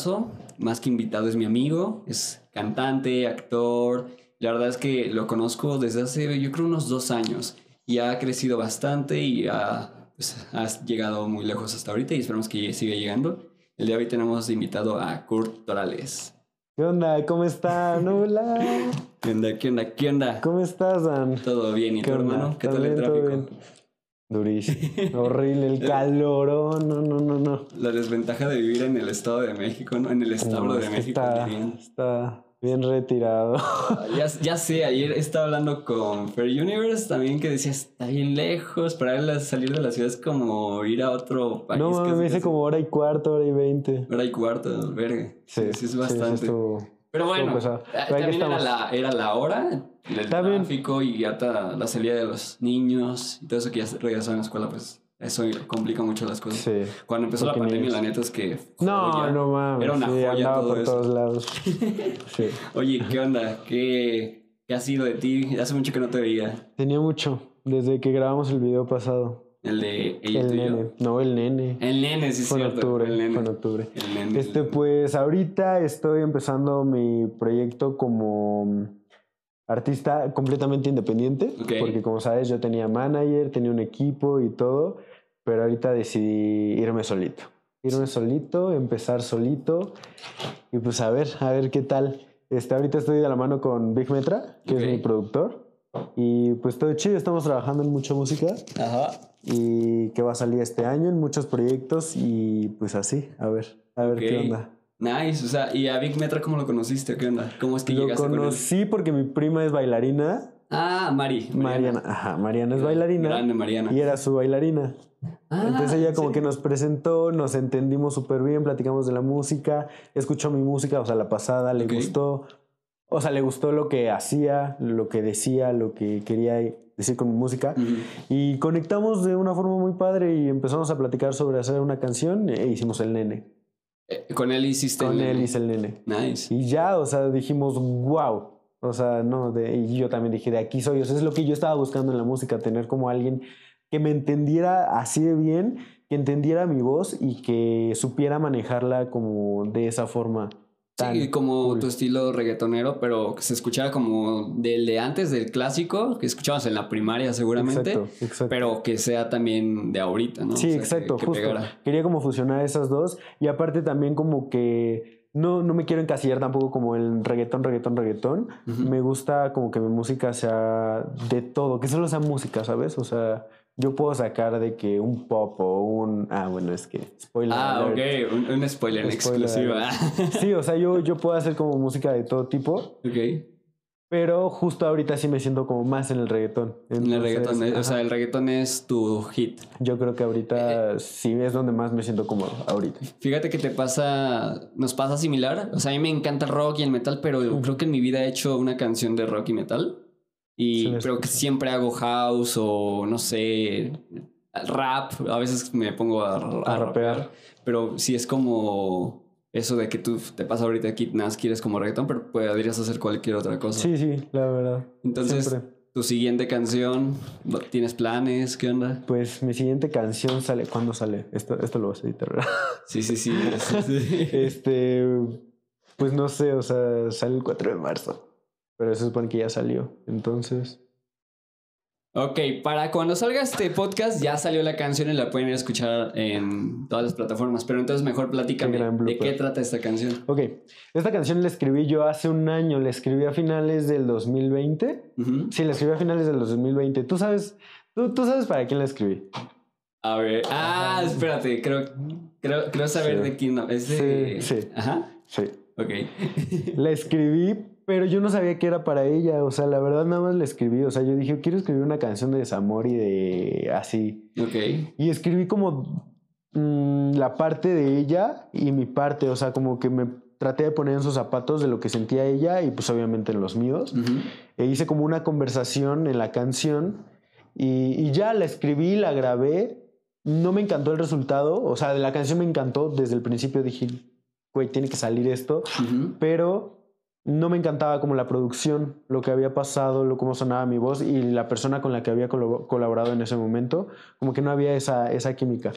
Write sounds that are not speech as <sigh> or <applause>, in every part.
invitadazo. Más que invitado es mi amigo. Es cantante, actor. La verdad es que lo conozco desde hace, yo creo, unos dos años. Y ha crecido bastante y ha, pues, ha llegado muy lejos hasta ahorita y esperamos que siga llegando. El día de hoy tenemos invitado a Kurt Torales. ¿Qué onda? ¿Cómo están? Hola. ¿Qué onda? ¿Qué onda? ¿Qué onda? ¿Cómo estás, Dan? Todo bien. ¿Y ¿Qué tu hermano? ¿Qué tal ¿Todo el tráfico? bien? Durísimo. <laughs> Horrible el calorón. No, no, no, no. La desventaja de vivir en el Estado de México, ¿no? En el establo No, de México. está, está bien retirado. <laughs> Ya, ya sé, ayer estaba hablando con Fair Universe también que decía, está bien lejos, para salir de la ciudad es como ir a otro país. no, me casi. como hora y cuarto, hora y veinte. Hora y cuarto, verga. Sí, Sí, es bastante. Pero bueno, eh, también era la, era la hora, el Está bien. tráfico y hasta la salida de los niños y todo eso que ya regresaron a la escuela, pues eso complica mucho las cosas. Sí. Cuando empezó la pandemia, niños. la neta es que... No, joya. no mames. Era una sí, joya todo por eso. todos lados. <laughs> Sí. Oye, ¿qué onda? ¿Qué, ¿Qué ha sido de ti? Hace mucho que no te veía. Tenía mucho. Desde que grabamos el video pasado. El de ella El tú y yo. nene. No, el nene. El nene, sí, Fue en octubre. El nene. Fue en octubre. El nene. Este, pues ahorita estoy empezando mi proyecto como artista completamente independiente, Ok. porque como sabes yo tenía manager, tenía un equipo y todo, pero ahorita decidí irme solito. Irme solito, empezar solito y pues a ver, a ver qué tal. Este, ahorita estoy de la mano con Big Metra, que es mi productor. Y pues todo chido, estamos trabajando en mucha música Ajá. y que va a salir este año en muchos proyectos y pues así, a ver, a ver qué Ok. onda. Nice. O sea, ¿y a Big Metra cómo lo conociste? ¿Qué onda? ¿Cómo es que Lo llegaste con él? conocí porque mi prima es bailarina. Ah, Mari. Mariana, ajá, Mariana es bailarina. Grande Mariana. Y era su bailarina. Ah, Entonces ella ¿en como serio? que nos presentó, nos entendimos súper bien, platicamos de la música, escuchó mi música, o sea, la pasada, le Ok. gustó. O sea, le gustó lo que hacía, lo que decía, lo que quería decir con mi música. Ujú. Y conectamos de una forma muy padre y empezamos a platicar sobre hacer una canción e hicimos el nene. Eh, con él hiciste Con el él nene. hice el nene. Nice. Y ya, o sea, dijimos, wow. O sea, no, de, y yo también dije, de aquí soy. O sea, es lo que yo estaba buscando en la música, tener como alguien que me entendiera así de bien, que entendiera mi voz y que supiera manejarla como de esa forma. Tan Sí, como cool. tu estilo reggaetonero, pero que se escuchara como del de antes, del clásico, que escuchabas en la primaria seguramente, Exacto, exacto. pero que sea también de ahorita, ¿no? O Sí, sea, que- exacto, que justo. pegara. Quería como fusionar esas dos y aparte también como que no, no me quiero encasillar tampoco como el reggaetón, reggaetón, reggaetón. Me gusta como que mi música sea de todo, que solo sea música, ¿sabes? O sea, yo puedo sacar de que un pop o un... Ah, bueno, es que... Spoiler Ah, alert. ok, un, un spoiler, Spoiler exclusiva. <laughs> Sí, o sea, yo, yo puedo hacer como música de todo tipo, ok. pero justo ahorita sí me siento como más en el reggaetón. En el reggaetón, eh, o ajá, sea, el reggaetón es tu hit. yo creo que Eh, ahorita sí es donde más me siento cómodo, ahorita. Fíjate que te pasa, nos pasa similar. O sea, a mí me encanta el rock y el metal, pero creo que en mi vida he hecho una canción de rock y metal. Y Sí, creo que siempre hago house o no sé, rap. A veces me pongo a, a A rapear. rapear. Pero sí es como eso de que tú te pasa ahorita aquí, nada quieres como reggaetón, pero podrías hacer cualquier otra cosa. Sí, sí, la verdad. Entonces, Siempre. tu siguiente canción, ¿tienes planes? ¿Qué onda? Pues mi siguiente canción sale. ¿Cuándo sale? Esto, esto lo vas a editar, ¿verdad? <laughs> Sí, sí, sí. sí, <laughs> sí. Este. Pues no sé, o sea, sale el 4 de marzo. Pero se supone que ya salió. Entonces. Ok, para cuando salga este podcast ya salió la canción y la pueden ir a escuchar en todas las plataformas. Pero entonces mejor platícame Qué de qué trata esta canción. Ok. Esta canción la escribí yo hace un año. La escribí a finales del 2020. Ujú. Sí, la escribí a finales del 2020. Tú sabes. Tú, tú sabes para quién la escribí. A ver. Ah, espérate, creo, creo, creo saber Sí. de quién. no- Es de. Sí, sí. Ajá. Sí. Ok. La escribí, pero yo no sabía que era para ella. O sea, la verdad nada más la escribí. O sea, yo dije, quiero escribir una canción de desamor y de así. ok. Y escribí como mm, la parte de ella y mi parte. O sea, como que me traté de poner en sus zapatos de lo que sentía ella y pues obviamente en los míos. Ujú. E hice como una conversación en la canción y, y ya la escribí, la grabé. No me encantó el resultado. O sea, de la canción me encantó. Desde el principio dije, güey, tiene que salir esto Ujú. pero no me encantaba como la producción, lo que había pasado, lo cómo sonaba mi voz y la persona con la que había colab- colaborado en ese momento, como que no había esa, esa química.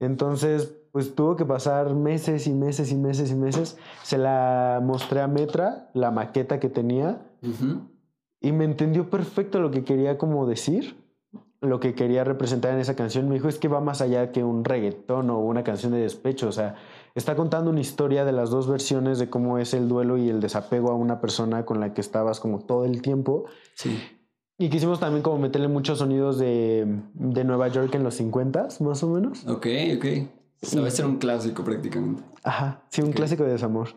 Entonces, pues tuvo que pasar meses y meses y meses y meses. Se la mostré a Metra, la maqueta que tenía, y me entendió perfecto lo que quería como decir, lo que quería representar en esa canción. Me dijo, es que va más allá que un reggaetón o una canción de despecho, o sea, está contando una historia de las dos versiones de cómo es el duelo y el desapego a una persona con la que estabas como todo el tiempo. Sí. Y quisimos también como meterle muchos sonidos de, de Nueva York en los 50 más o menos. Ok, ok. O sea, va a ser un clásico prácticamente. Ajá, sí, un clásico de desamor.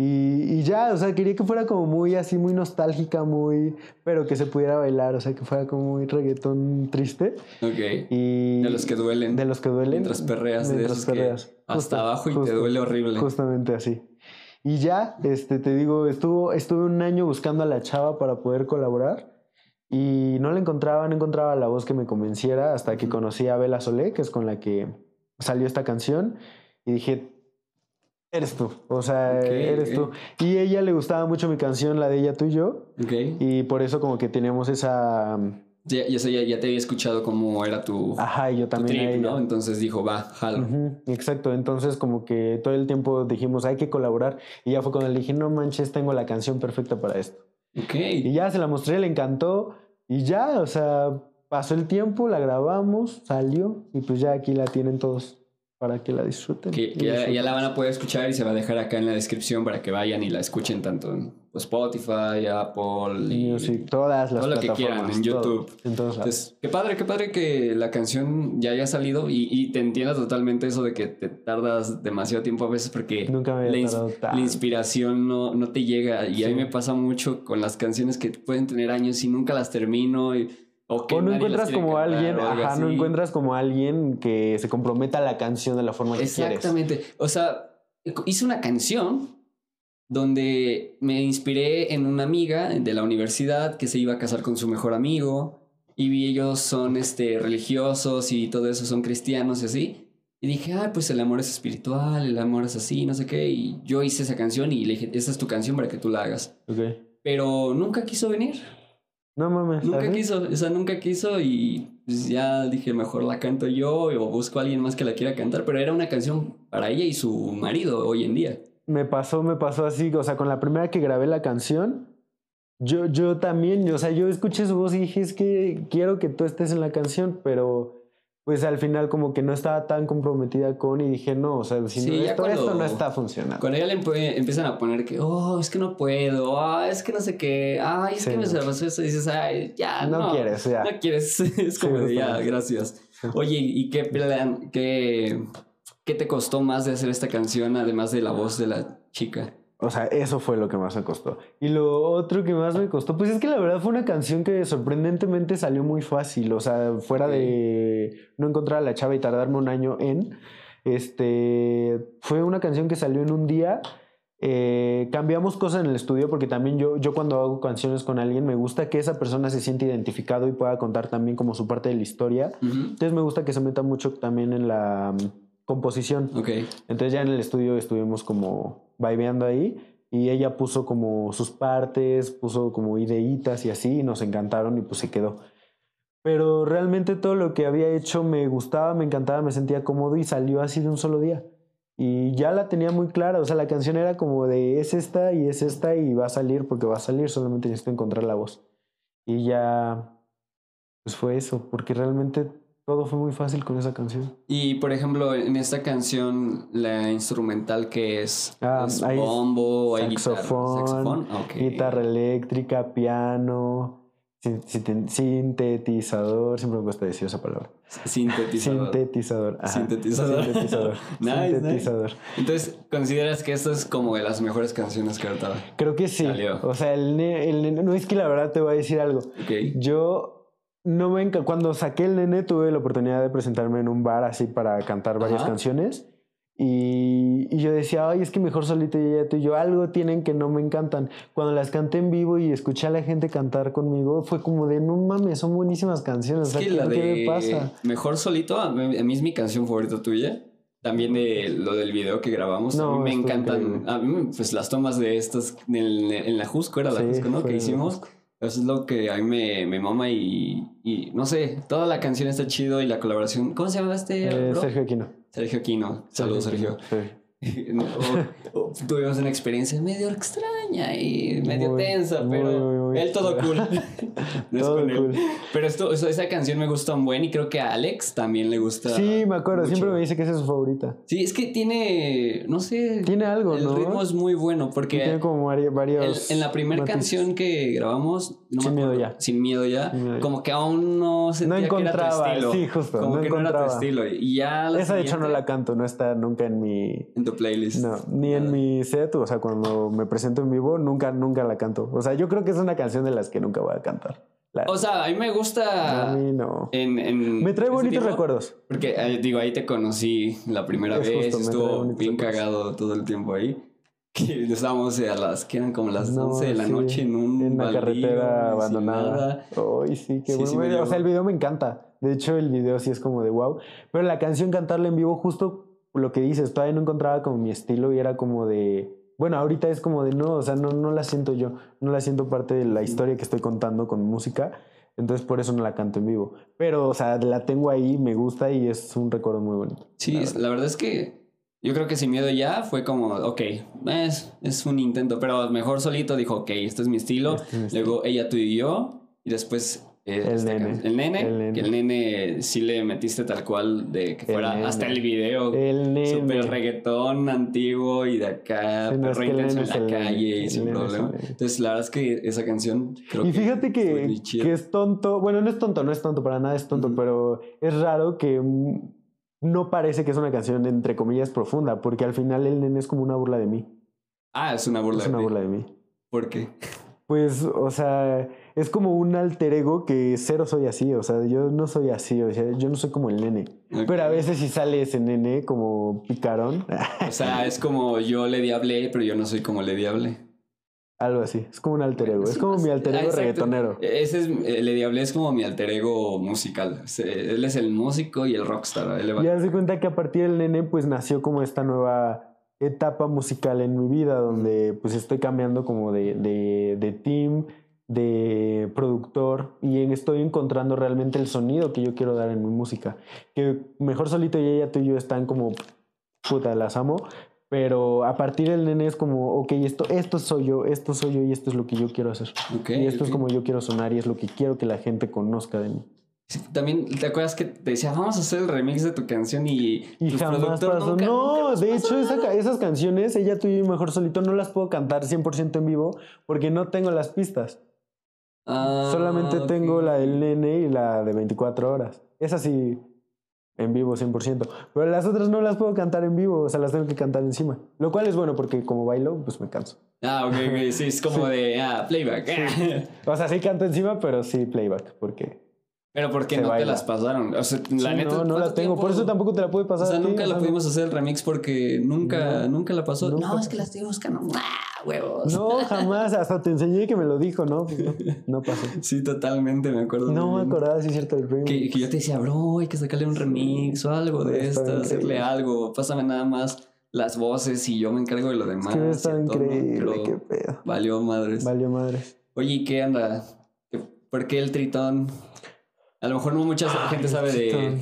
Y, y ya, o sea, quería que fuera como muy así, muy nostálgica, muy... Pero que se pudiera bailar, o sea, que fuera como muy reggaetón triste. Ok. Y... De los que duelen. De los que duelen. Mientras perreas, de Mientras esos que perreas. hasta Justo, abajo y te justo, duele horrible. Justamente así. Y ya, este, te digo, estuvo, estuve un año buscando a la chava para poder colaborar y no la encontraba, no encontraba la voz que me convenciera hasta que conocí a Bela Solé, que es con la que salió esta canción, y dije, eres tú, o sea, eres tú. Y a ella le gustaba mucho mi canción, la de ella, tú y yo, Ok. y por eso como que teníamos esa... Ya, ya, ya, ya te había escuchado cómo era tu, Ajá, y yo también trip. ¿no? Entonces dijo, va, jalo. Exacto, entonces como que todo el tiempo dijimos hay que colaborar y ya fue cuando le dije no manches tengo la canción perfecta para esto Ok. y ya se la mostré, le encantó y ya, o sea, pasó el tiempo, la grabamos, salió y pues ya aquí la tienen todos para que la disfruten. Que, ya, la van a poder escuchar y se va a dejar acá en la descripción para que vayan y la escuchen tanto en pues, Spotify, Apple y Music, todas las todo lo que quieran, plataformas, en todo, YouTube. en todos lados. Entonces, qué padre, qué padre que la canción ya haya salido y, y te entiendas totalmente eso de que te tardas demasiado tiempo a veces porque Nunca me la, ins- la inspiración no, no te llega. Y a mí me pasa mucho con las canciones que pueden tener años y nunca las termino. y- o que O no encuentras como alguien, ajá, no encuentras como alguien que se comprometa a la canción de la forma que quieres. Exactamente. O sea, hice una canción donde me inspiré en una amiga de la universidad que se iba a casar con su mejor amigo y ellos son este, religiosos y todo eso son cristianos y así. Y dije, ah, pues el amor es espiritual, el amor es así, no sé qué. Y yo hice esa canción y le dije, esa es tu canción para que tú la hagas. Pero nunca quiso venir. No mames. Nunca quiso, o sea, nunca quiso y pues ya dije, mejor la canto yo o busco a alguien más que la quiera cantar, pero era una canción para ella y su marido hoy en día. Me pasó, me pasó así, o sea, con la primera que grabé la canción, yo, yo también, o sea, yo escuché su voz y dije, es que quiero que tú estés en la canción, pero pues al final como que no estaba tan comprometida con y dije, no, o sea, si Sí, no, esto, esto no está funcionando. Cuando ella le empiezan a poner que, oh, es que no puedo, ah, es que no sé qué, ay, es Sí, que me cerró eso, y dices, ay, ya, no. no, quieres, ya. No quieres, <laughs> es como ya, gracias. Oye, ¿y qué plan, qué, qué te costó más de hacer esta canción, además de la voz de la chica? O sea, eso fue lo que más me costó. Y lo otro que más me costó, pues es que la verdad fue una canción que sorprendentemente salió muy fácil. O sea, fuera de no encontrar a la chava y tardarme un año en. Este. Fue una canción que salió en un día. Eh, cambiamos cosas en el estudio porque también yo, yo cuando hago canciones con alguien me gusta que esa persona se siente identificado y pueda contar también como su parte de la historia. Entonces me gusta que se meta mucho también en la mm, composición. Ok, Entonces ya en el estudio estuvimos como vibeando ahí y ella puso como sus partes, puso como ideitas y así y nos encantaron y pues se quedó. Pero realmente todo lo que había hecho me gustaba, me encantaba, me sentía cómodo y salió así de un solo día. Y ya la tenía muy clara, o sea, la canción era como de es esta y es esta y va a salir porque va a salir, solamente necesito encontrar la voz. Y ya, pues fue eso, porque realmente todo fue muy fácil con esa canción. Y por ejemplo, en esta canción, la instrumental que es, Ah, ¿Es hay bombo, hay guitarra, saxofón, saxofón. Guitarra eléctrica, piano, sin- sin- sintetizador, siempre me cuesta decir esa palabra. Sintetizador. Sintetizador. ajá. Sintetizador. Sintetizador. <laughs> Nice, Sintetizador. Entonces, ¿consideras que esta es como de las mejores canciones que ahorita? Creo que sí. Salió. O sea, el, el no es que la verdad te voy a decir algo. Ok. Yo no me cuando saqué el nene tuve la oportunidad de presentarme en un bar así para cantar varias Ajá. canciones y, y yo decía, ay, es que mejor solito y ella tú y yo, algo tienen que no me encantan. Cuando las canté en vivo y escuché a la gente cantar conmigo, fue como de, no mames, son buenísimas canciones. Es o sea, que la ¿qué, de me pasa? Mejor Solito, a mí, a es mi canción favorita tuya. También de lo del video que grabamos. a No, mí me encantan. A mí, pues las tomas de estas en, en la Jusco, era la Sí, Jusco, ¿no? Que hicimos. Jusco. Eso es lo que a mí me, me mama y, y no sé, toda la canción está chido y la colaboración. ¿Cómo se llama este? Eh? Sergio Aquino. Sergio Quino. Saludos, Sergio. <laughs> tuvimos una experiencia medio extraña y medio tensa, pero él todo cool. <laughs> <laughs> no es con él. Pero esto, esa canción me gusta un buen y creo que a Alex también le gusta. Sí, me acuerdo, siempre me dice que esa es su favorita. Sí, es que tiene, no sé. Tiene algo, el ¿no? Ritmo es muy bueno porque. Tiene como varios. en la primera canción que grabamos. sin, miedo ya. sin miedo ya. Como que aún no sentía no encontraba, que era tu estilo. Sí, justo. Como no que encontraba. no era tu estilo. Y ya Esa de hecho no la canto, no está nunca en mi. Tu playlist. No, ni en mi set, o sea, cuando me presento en vivo, nunca, nunca la canto. O sea, yo creo que es una canción de las que nunca voy a cantar. La... O sea, a mí me gusta. A mí no. En, en me trae bonitos tipo, recuerdos. Porque, eh, digo, ahí te conocí la primera Es vez. justo, estuvo bien bonitos cagado todo el tiempo ahí. <laughs> Que estábamos a las que eran como las No, 11 de la sí, noche en un en una baldío, carretera abandonada. nada. Ay, sí, qué Sí, bueno. sí O sea, el video me encanta. De hecho, el video sí es como de wow. Pero la canción cantarla en vivo, justo lo que dices, todavía no encontraba como mi estilo y era como de. Bueno, ahorita es como de no, o sea, no, no la siento yo. No la siento parte de la historia que estoy contando con música. Entonces por eso no la canto en vivo. Pero, o sea, la tengo ahí, me gusta y es un recuerdo muy bonito. Sí, la verdad. la verdad es que yo creo que sin miedo ya fue como, ok, es, es un intento, pero mejor solito dijo, ok, este es mi estilo. Este es mi Luego ella, tú y yo, y después El esta nene. el nene. El nene. Que el nene sí le metiste tal cual de que fuera hasta el video. El nene. Super reggaetón antiguo y de acá, Sí, no, perro que intenso en la calle y sin problema. Entonces, la verdad es que esa canción creo Y que fíjate que, muy chida. que es tonto, bueno, no es tonto, no es tonto, para nada es tonto, pero es raro que no parece que es una canción entre comillas profunda, porque al final el nene es como una burla de mí. Ah, es una burla. Es una ti. burla de mí. ¿Por qué? Pues, o sea, es como un alter ego que cero soy así, o sea, yo no soy así, o sea, yo no soy como el nene. Pero a veces si sale ese nene como picarón, <laughs> O sea, es como yo le diablé, pero yo no soy como le diablé. algo así, es como un alter ego, es Sí, como mi alter ah, ego exacto. reggaetonero. Ese es, eh, le diablé es como mi alter ego musical. Él es el músico y el rockstar. Él le va- Ya se cuenta que a partir del nene pues nació como esta nueva etapa musical en mi vida donde pues estoy cambiando como de, de, de team, de productor y estoy encontrando realmente el sonido que yo quiero dar en mi música. Que mejor solito y ella, tú y yo están como puta, las amo. Pero a partir del nene es como, ok, esto, esto soy yo, esto soy yo y esto es lo que yo quiero hacer. Ok, y esto es como yo quiero sonar y es lo que quiero que la gente conozca de mí. También, ¿te acuerdas que te decía, vamos a hacer el remix de tu canción y, Y tu jamás pasó. nunca- no, nunca de hecho, esa esas canciones, ella, tú y yo mejor solito, no las puedo cantar 100% en vivo porque no tengo las pistas. Ah, Solamente tengo la del nene y la de 24 horas. Esa sí, en vivo 100%. Pero las otras no las puedo cantar en vivo, o sea, las tengo que cantar encima. Lo cual es bueno porque como bailo, pues me canso. Ah, ok, ok. Sí, es como <laughs> de, ah, playback. <laughs> O sea, sí canto encima, pero sí playback, porque... Pero ¿por qué no te las pasaron? O sea, la Sí, neta, no, no ¿cuánto la tengo. Por eso tampoco te la pude O pasar. sea, a ti, nunca o la sea, pudimos hacer el remix porque nunca, No. nunca la pasó. Nunca no, es que la estoy buscando. ¡Ah, huevos! No, jamás. Hasta te enseñé que me lo dijo, ¿no? Pues no, no pasó. <laughs> Sí, totalmente, me acuerdo. No me acordaba, sí es cierto, el remix. Que, que yo te decía, bro, hay que sacarle un remix o algo de esto, hacerle algo. Pásame nada más las voces y yo me encargo de lo demás. Es que todo, increíble, qué pedo. Valió madres. Valió madres. Oye, ¿y qué anda? ¿Qué- ¿Por qué el tritón? A lo mejor no mucha gente el sabe de,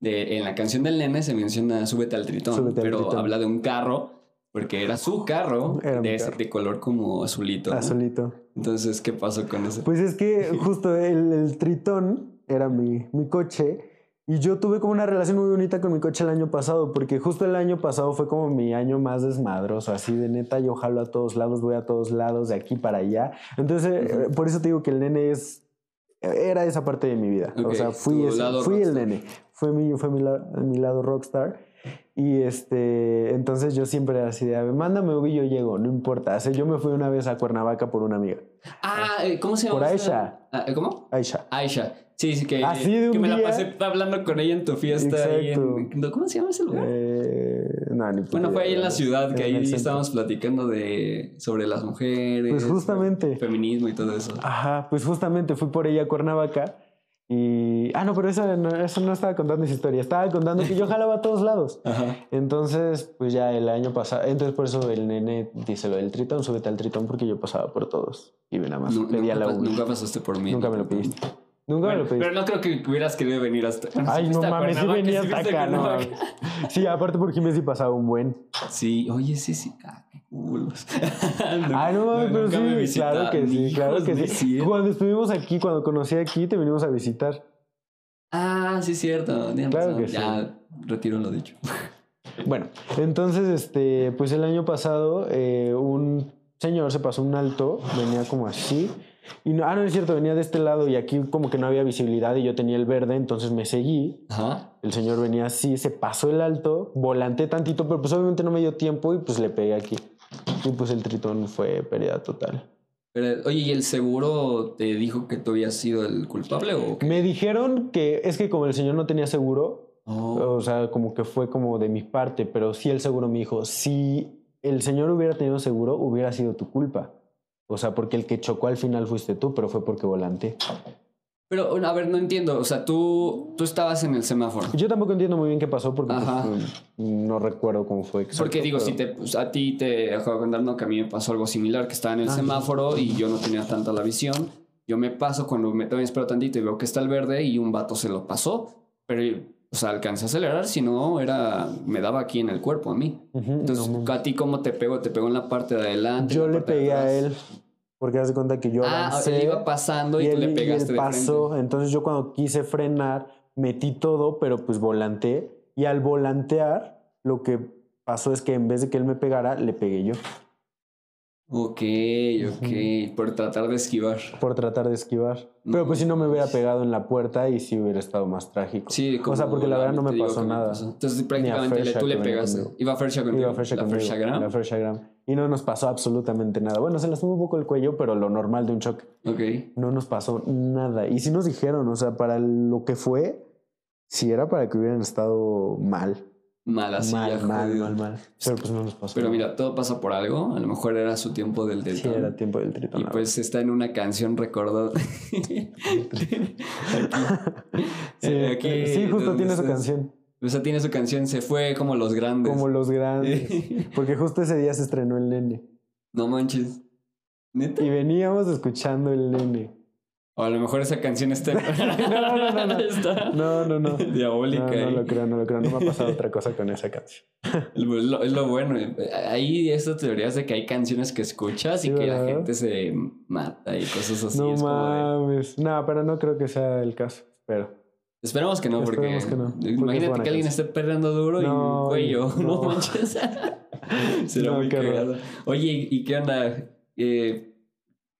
de. En la canción del nene se menciona súbete al tritón, Súbete al pero tritón. habla de un carro, porque era su carro, Era de, ese- de color como azulito. ¿no? Azulito. Entonces, ¿qué pasó con eso? Pues es que <laughs> justo el, el Tritón era mi, mi coche y yo tuve como una relación muy bonita con mi coche el año pasado porque justo el año pasado fue como mi año más desmadroso, así de neta yo jalo a todos lados, voy a todos lados, de aquí para allá. Entonces, eh, Ujú. por eso te digo que el nene es... Era esa parte de mi vida. O sea, fui, ese- fui el nene. Fue mi, fue mi, la- mi lado rockstar. Y este, entonces yo siempre era así de, "A ver, mándame Ubi, yo llego, no importa. O sea, yo me fui una vez a Cuernavaca por una amiga, Ah, eh, ¿cómo se llama? Por esta? Ah, ¿Cómo? Aisha. Aisha. Sí, sí, que, Así de un que me la día. pasé hablando con ella en tu fiesta. Ahí en. ¿Cómo se llama ese lugar? Eh, no, ni bueno, fue ahí en la ciudad, que ahí estábamos platicando de sobre las mujeres. Pues justamente. Feminismo y todo eso. Ajá, pues justamente fui por ella a Cuernavaca y... Ah, no, pero eso no, eso no estaba contando esa historia. Estaba contando que yo <laughs> jalaba a todos lados. Ajá. Entonces, pues ya el año pasado... Entonces por eso el nene dice lo del tritón, súbete al tritón porque yo pasaba por todos. Y nada más pedía nunca, la nunca pasaste por mí. Nunca me lo pediste. Nunca me lo pediste. pero no creo que hubieras querido venir hasta. Ay, <laughs> no mames, sí venía hasta acá, no mames. Sí, aparte por Jiménez sí pasaba un buen. Sí, oye, sí, sí. Ah, qué culos. <laughs> Ay, no mames, pero nunca me sí, claro que sí, claro que sí. Cuando estuvimos aquí, cuando conocí aquí, te venimos a visitar. Ah, sí, es cierto. Claro que sí. Ya, retiro lo dicho. <laughs> Bueno, entonces, este, pues el año pasado, eh, un señor se pasó un alto, venía como así. Y no, ah, no es cierto, venía de este lado y aquí como que no había visibilidad y yo tenía el verde, entonces me seguí. Ajá. El señor venía así, se pasó el alto, volanté tantito, pero pues obviamente no me dio tiempo y pues le pegué aquí. Y pues el tritón fue pérdida total. Pero, oye, ¿y el seguro te dijo que tú habías sido el culpable o qué? Me dijeron que es que como el señor no tenía seguro, Oh, o sea, como que fue como de mi parte, pero sí el seguro me dijo, si el señor hubiera tenido seguro, hubiera sido tu culpa. O sea, porque el que chocó al final fuiste tú, pero fue porque volanté. Pero, a ver, no entiendo. O sea, tú, tú estabas en el semáforo. Yo tampoco entiendo muy bien qué pasó porque pues, no recuerdo cómo fue. exacto, Porque digo, pero- si te, pues, a ti te acabo de contar, no, que a mí me pasó algo similar, que estaba en el Ah, sí. semáforo y yo no tenía tanta la visión. Yo me paso cuando me también espero tantito y veo que está el verde y un vato se lo pasó. Pero, o sea, alcancé a acelerar, si no, era, me daba aquí en el cuerpo a mí. Ujú, Entonces, no, ¿a ti cómo te pegó? ¿Te pegó en la parte de adelante? yo le de pegué a él porque haz de cuenta que yo Ah, avancé él iba pasando y, tú le él- pegaste él de pasó. frente. Entonces yo cuando quise frenar, metí todo, pero pues volanteé. Y al volantear, lo que pasó es que en vez de que él me pegara, le pegué yo. Ok, ok. Por tratar de esquivar. por tratar de esquivar. Pero pues si no me hubiera pegado en la puerta y sí hubiera estado más trágico. Sí, o sea, porque la a verdad no me pasó nada. pasó. Entonces a prácticamente le- tú le pegaste. conmigo. Iba Fersha contigo. Iba Fersha conmigo, Fersha Gram. la Fersha Gram. Y no nos pasó absolutamente nada. Bueno, se lastimó un poco el cuello, pero lo normal de un choque. Ok. No nos pasó nada. Y sí nos dijeron, o sea, para lo que fue, si era para que hubieran estado mal. Mal, así mal, mal, jodido. mal, mal. Pero pues no nos pasó. Pero mira, todo pasa por algo. A lo mejor era su tiempo del Sí, delta. era tiempo del tritón. y pues está en una canción recordada. <laughs> sí, Eh, aquí, sí, justo tiene su canción. O sea, tiene su canción Se fue como los grandes. Como los grandes. <laughs> Porque justo ese día se estrenó el nene. no manches. ¿Neta? Y veníamos escuchando el nene. O a lo mejor esa canción está, <laughs> <laughs> No, no, no, no. está No, no, no. diabólica. No, no lo creo, no lo creo. No me ha pasado otra cosa con esa canción. <laughs> Es lo, es lo bueno. Hay estas teorías de que hay canciones que escuchas y que la gente se mata y cosas así. no es de- mames. No, pero no creo que sea el caso. Espero. Esperemos que no, porque, Esperemos que no, porque imagínate que alguien canción. esté perreando duro y un cuello. No, no. manches. Será muy cagado. Oye, ¿y qué onda? Eh,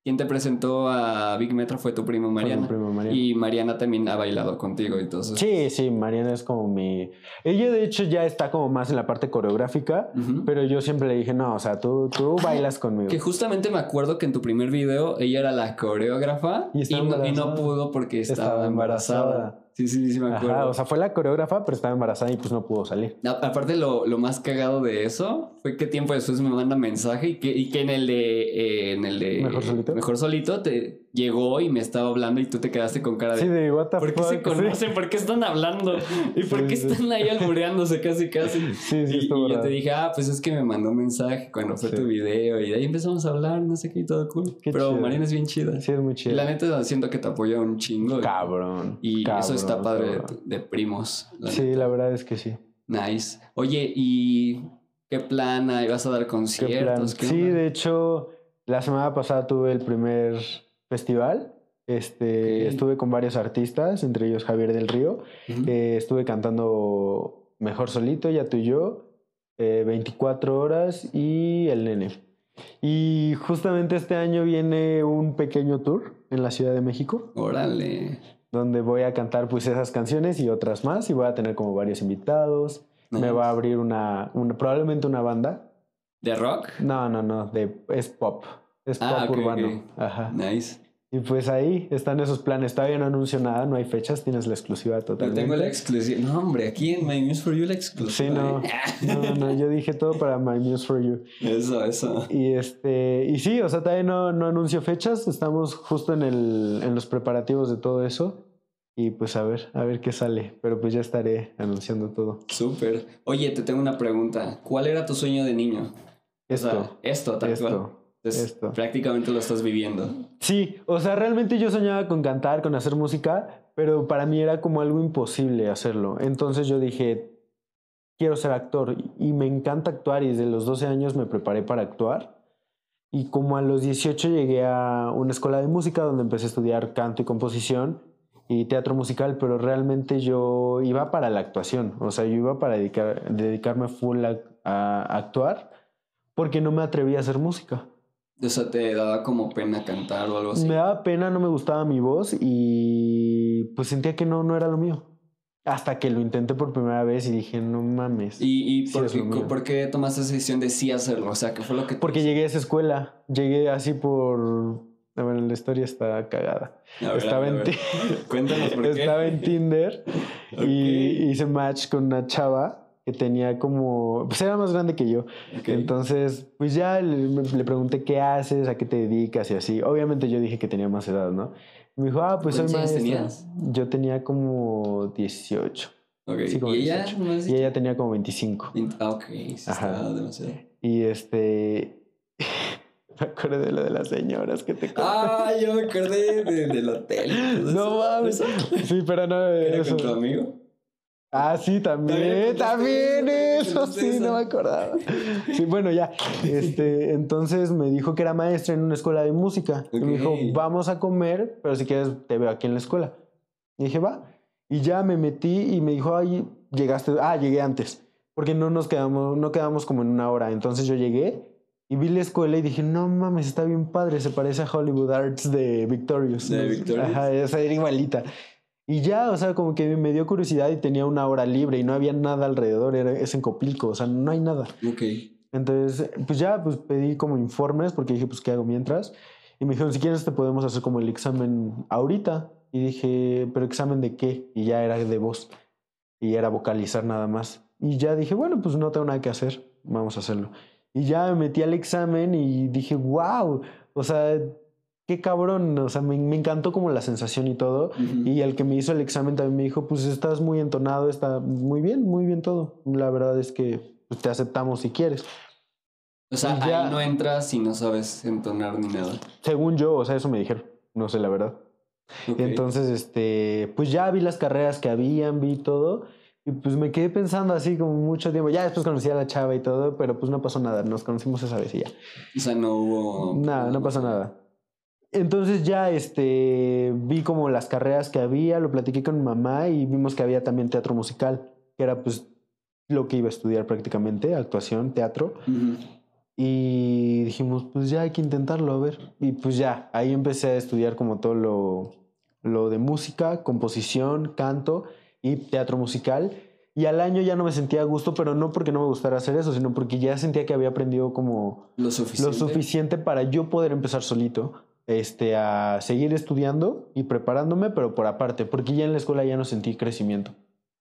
¿Quién te presentó a Big Metro? Fue tu primo Mariana. primo Mariana. Y Mariana también ha bailado contigo y todo eso. Sí, sí, Mariana es como mi... Ella de hecho ya está como más en la parte coreográfica, pero yo siempre le dije, no, o sea, tú, tú bailas conmigo. Que justamente me acuerdo que en tu primer video ella era la coreógrafa Y y, no, y no pudo porque estaba, Estaba embarazada. embarazada. Sí, sí, sí, me acuerdo. Ajá, o sea, fue la coreógrafa, pero estaba embarazada y pues no pudo salir. Aparte, lo, lo más cagado de eso fue que tiempo después me manda mensaje y que, y que en el de. eh, en el de. ¿Mejor solito? Mejor solito te llegó y me estaba hablando y tú te quedaste con cara de. Sí, de what the ¿Por qué se <laughs> conocen? ¿Por qué están hablando? ¿Y por Sí, qué sí. están ahí albureándose casi casi? Sí, sí, y, estuvo y yo te dije, ah, pues es que me mandó un mensaje cuando fue Sí. tu video y de ahí empezamos a hablar, no sé qué, y todo cool. Qué Pero chido. Mariana es bien chida. Sí, es muy Y chido. la neta siento que te apoya un chingo. Cabrón. Y eso está padre de, primos. la Sí, neta. la verdad es que sí. Nice. Oye, ¿y qué plan? ¿Vas a dar ¿Qué plan? conciertos? ¿Qué Sí, onda? de hecho, la semana pasada tuve el primer festival. Este. Estuve con varios artistas, entre ellos Javier del Río. Eh, estuve cantando Mejor Solito, Ya tú y yo, eh, 24 horas y El Nene. Y justamente este año viene un pequeño tour en la Ciudad de México, Órale. donde voy a cantar pues esas canciones y otras más y voy a tener como varios invitados. Me va a abrir una, una- probablemente una banda. ¿De rock? No, no, no, de, es pop. Es Ah, pop urbano. Ajá. Nice. Y pues ahí están esos planes. Todavía no anuncio nada, no hay fechas, tienes la exclusiva Yo totalmente. tengo la exclusiva. No, hombre, aquí en My News for You la exclusiva. Sí, no. ¿eh? No, no, yo dije todo para My News for You. Eso, eso. Y este, y sí, o sea, todavía no, no anuncio fechas, estamos justo en el, en los preparativos de todo eso. Y pues a ver, a ver qué sale. Pero pues ya estaré anunciando todo. Súper. Oye, te tengo una pregunta. ¿Cuál era tu sueño de niño? O Esto, sea, esto, tal cual. Esto. esto. Prácticamente lo estás viviendo. Sí, o sea, realmente yo soñaba con cantar, con hacer música, pero para mí era como algo imposible hacerlo. Entonces yo dije, quiero ser actor y me encanta actuar y desde los 12 años me preparé para actuar. Y como a los 18 llegué a una escuela de música donde empecé a estudiar canto y composición y teatro musical, pero realmente yo iba para la actuación, o sea, yo iba para dedicar, dedicarme full a, a actuar porque no me atreví a hacer música. O sea, ¿te daba como pena cantar o algo así? Me daba pena, no me gustaba mi voz y pues sentía que no, no era lo mío. Hasta que lo intenté por primera vez y dije, no mames. ¿Y, y sí por, qué, mío. por qué tomaste esa decisión de sí hacerlo? O sea, ¿qué fue lo que Porque llegué a esa escuela, llegué así por... Bueno, la historia está cagada. Ver, estaba, en <laughs> Cuéntanos por <laughs> qué. estaba en Tinder y hice match con una chava que tenía como... Pues era más grande que yo. Entonces, pues ya le, le pregunté qué haces, a qué te dedicas y así. Obviamente yo dije que tenía más edad, ¿no? Y me dijo, ah, pues soy ¿Cuántos años maestra. tenías? Yo tenía como 18. Ok. Sí, como ¿Y ella? 18. ¿No es- Y ella tenía como 25. Ah, ok. Sí, Ajá. demasiado. Y este... <laughs> me acuerdo de lo de las señoras que te conté. Ah, yo me acordé de- del hotel. no mames. <laughs> Sí, pero no... ¿Era eso. con tu amigo? Ah, sí, también, También eso, sí, no me acordaba. Sí, bueno, ya. Este, entonces me dijo que era maestra en una escuela de música. Y me dijo, vamos a comer, pero si quieres te veo aquí en la escuela. Y dije, va. Y ya me metí y me dijo, ay, llegaste. Ah, llegué antes. Porque no nos quedamos, no quedamos como en una hora. Entonces yo llegué y vi la escuela y dije, no mames, está bien padre. Se parece a Hollywood Arts de Victorious. ¿De Victorious? Ajá, esa era igualita. Y ya, o sea, como que me dio curiosidad y tenía una hora libre y no había nada alrededor, era, es en Copilco, o sea, no hay nada. Ok. Entonces, pues ya, pues pedí como informes porque dije, pues, ¿qué hago mientras? Y me dijeron, si quieres te podemos hacer como el examen ahorita. Y dije, ¿pero examen de qué? Y ya era de voz. Y era vocalizar nada más. Y ya dije, bueno, pues no tengo nada que hacer, vamos a hacerlo. Y ya me metí al examen y dije, wow, o sea, qué cabrón, o sea, me, me encantó como la sensación y todo. Y el que me hizo el examen también me dijo, pues estás muy entonado, está muy bien, muy bien todo. La verdad es que pues, te aceptamos si quieres. O sea, Y ya- ahí no entras si no sabes entonar ni nada. Según yo, o sea, eso me dijeron, no sé la verdad. Y entonces, este, pues ya vi las carreras que habían, vi todo. Y pues me quedé pensando así como mucho tiempo. Ya después conocí a la chava y todo, pero pues no pasó nada. Nos conocimos esa vez y ya. O sea, no hubo. Nada, no pasó nada. Entonces ya este, vi como las carreras que había, lo platiqué con mi mamá y vimos que había también teatro musical, que era pues lo que iba a estudiar prácticamente, actuación, teatro. Ujú. Y dijimos, pues ya hay que intentarlo, a ver. Y pues ya, ahí empecé a estudiar como todo lo, lo de música, composición, canto y teatro musical. Y al año ya no me sentía a gusto, pero no porque no me gustara hacer eso, sino porque ya sentía que había aprendido como Lo suficiente. lo suficiente para yo poder empezar solito este, a seguir estudiando y preparándome, pero por aparte, porque ya en la escuela ya no sentí crecimiento.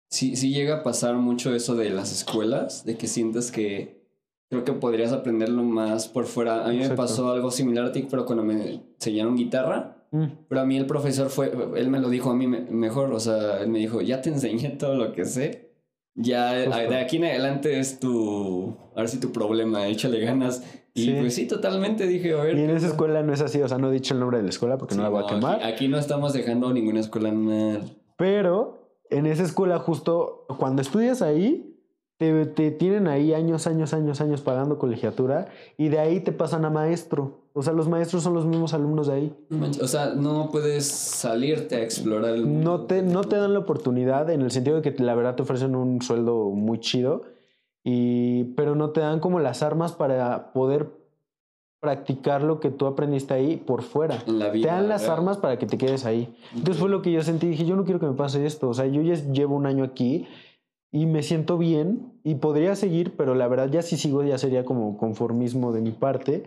Sí, sí llega a pasar mucho eso de las escuelas, de que sientes que creo que podrías aprenderlo más por fuera. A mí me pasó algo similar a ti, pero cuando me enseñaron guitarra, Mm, pero a mí el profesor fue, él me lo dijo a mí me- mejor, o sea, él me dijo, ya te enseñé todo lo que sé. Ya Justo. de aquí en adelante es tu, ahora sí tu problema, échale ganas. Y Sí. pues sí, totalmente dije, a ver. Y en ¿qué esa escuela no es así, o sea, no he dicho el nombre de la escuela porque Sí, no la voy a aquí- quemar. Aquí, no estamos dejando ninguna escuela mal. Pero en esa escuela justo cuando estudias ahí, te, te tienen ahí años, años, años, años pagando colegiatura y de ahí te pasan a maestro. O sea, los maestros son los mismos alumnos de ahí. No O sea, no puedes salirte a explorar el mundo. No te, no te dan la oportunidad en el sentido de que la verdad te ofrecen un sueldo muy chido, y, pero no te dan como las armas para poder practicar lo que tú aprendiste ahí por fuera. la Te dan las armas para que te quedes ahí. Entonces fue lo que yo sentí. Dije, yo no quiero que me pase esto. O sea, yo ya llevo un año aquí y me siento bien y podría seguir, pero la verdad ya si sigo ya sería como conformismo de mi parte.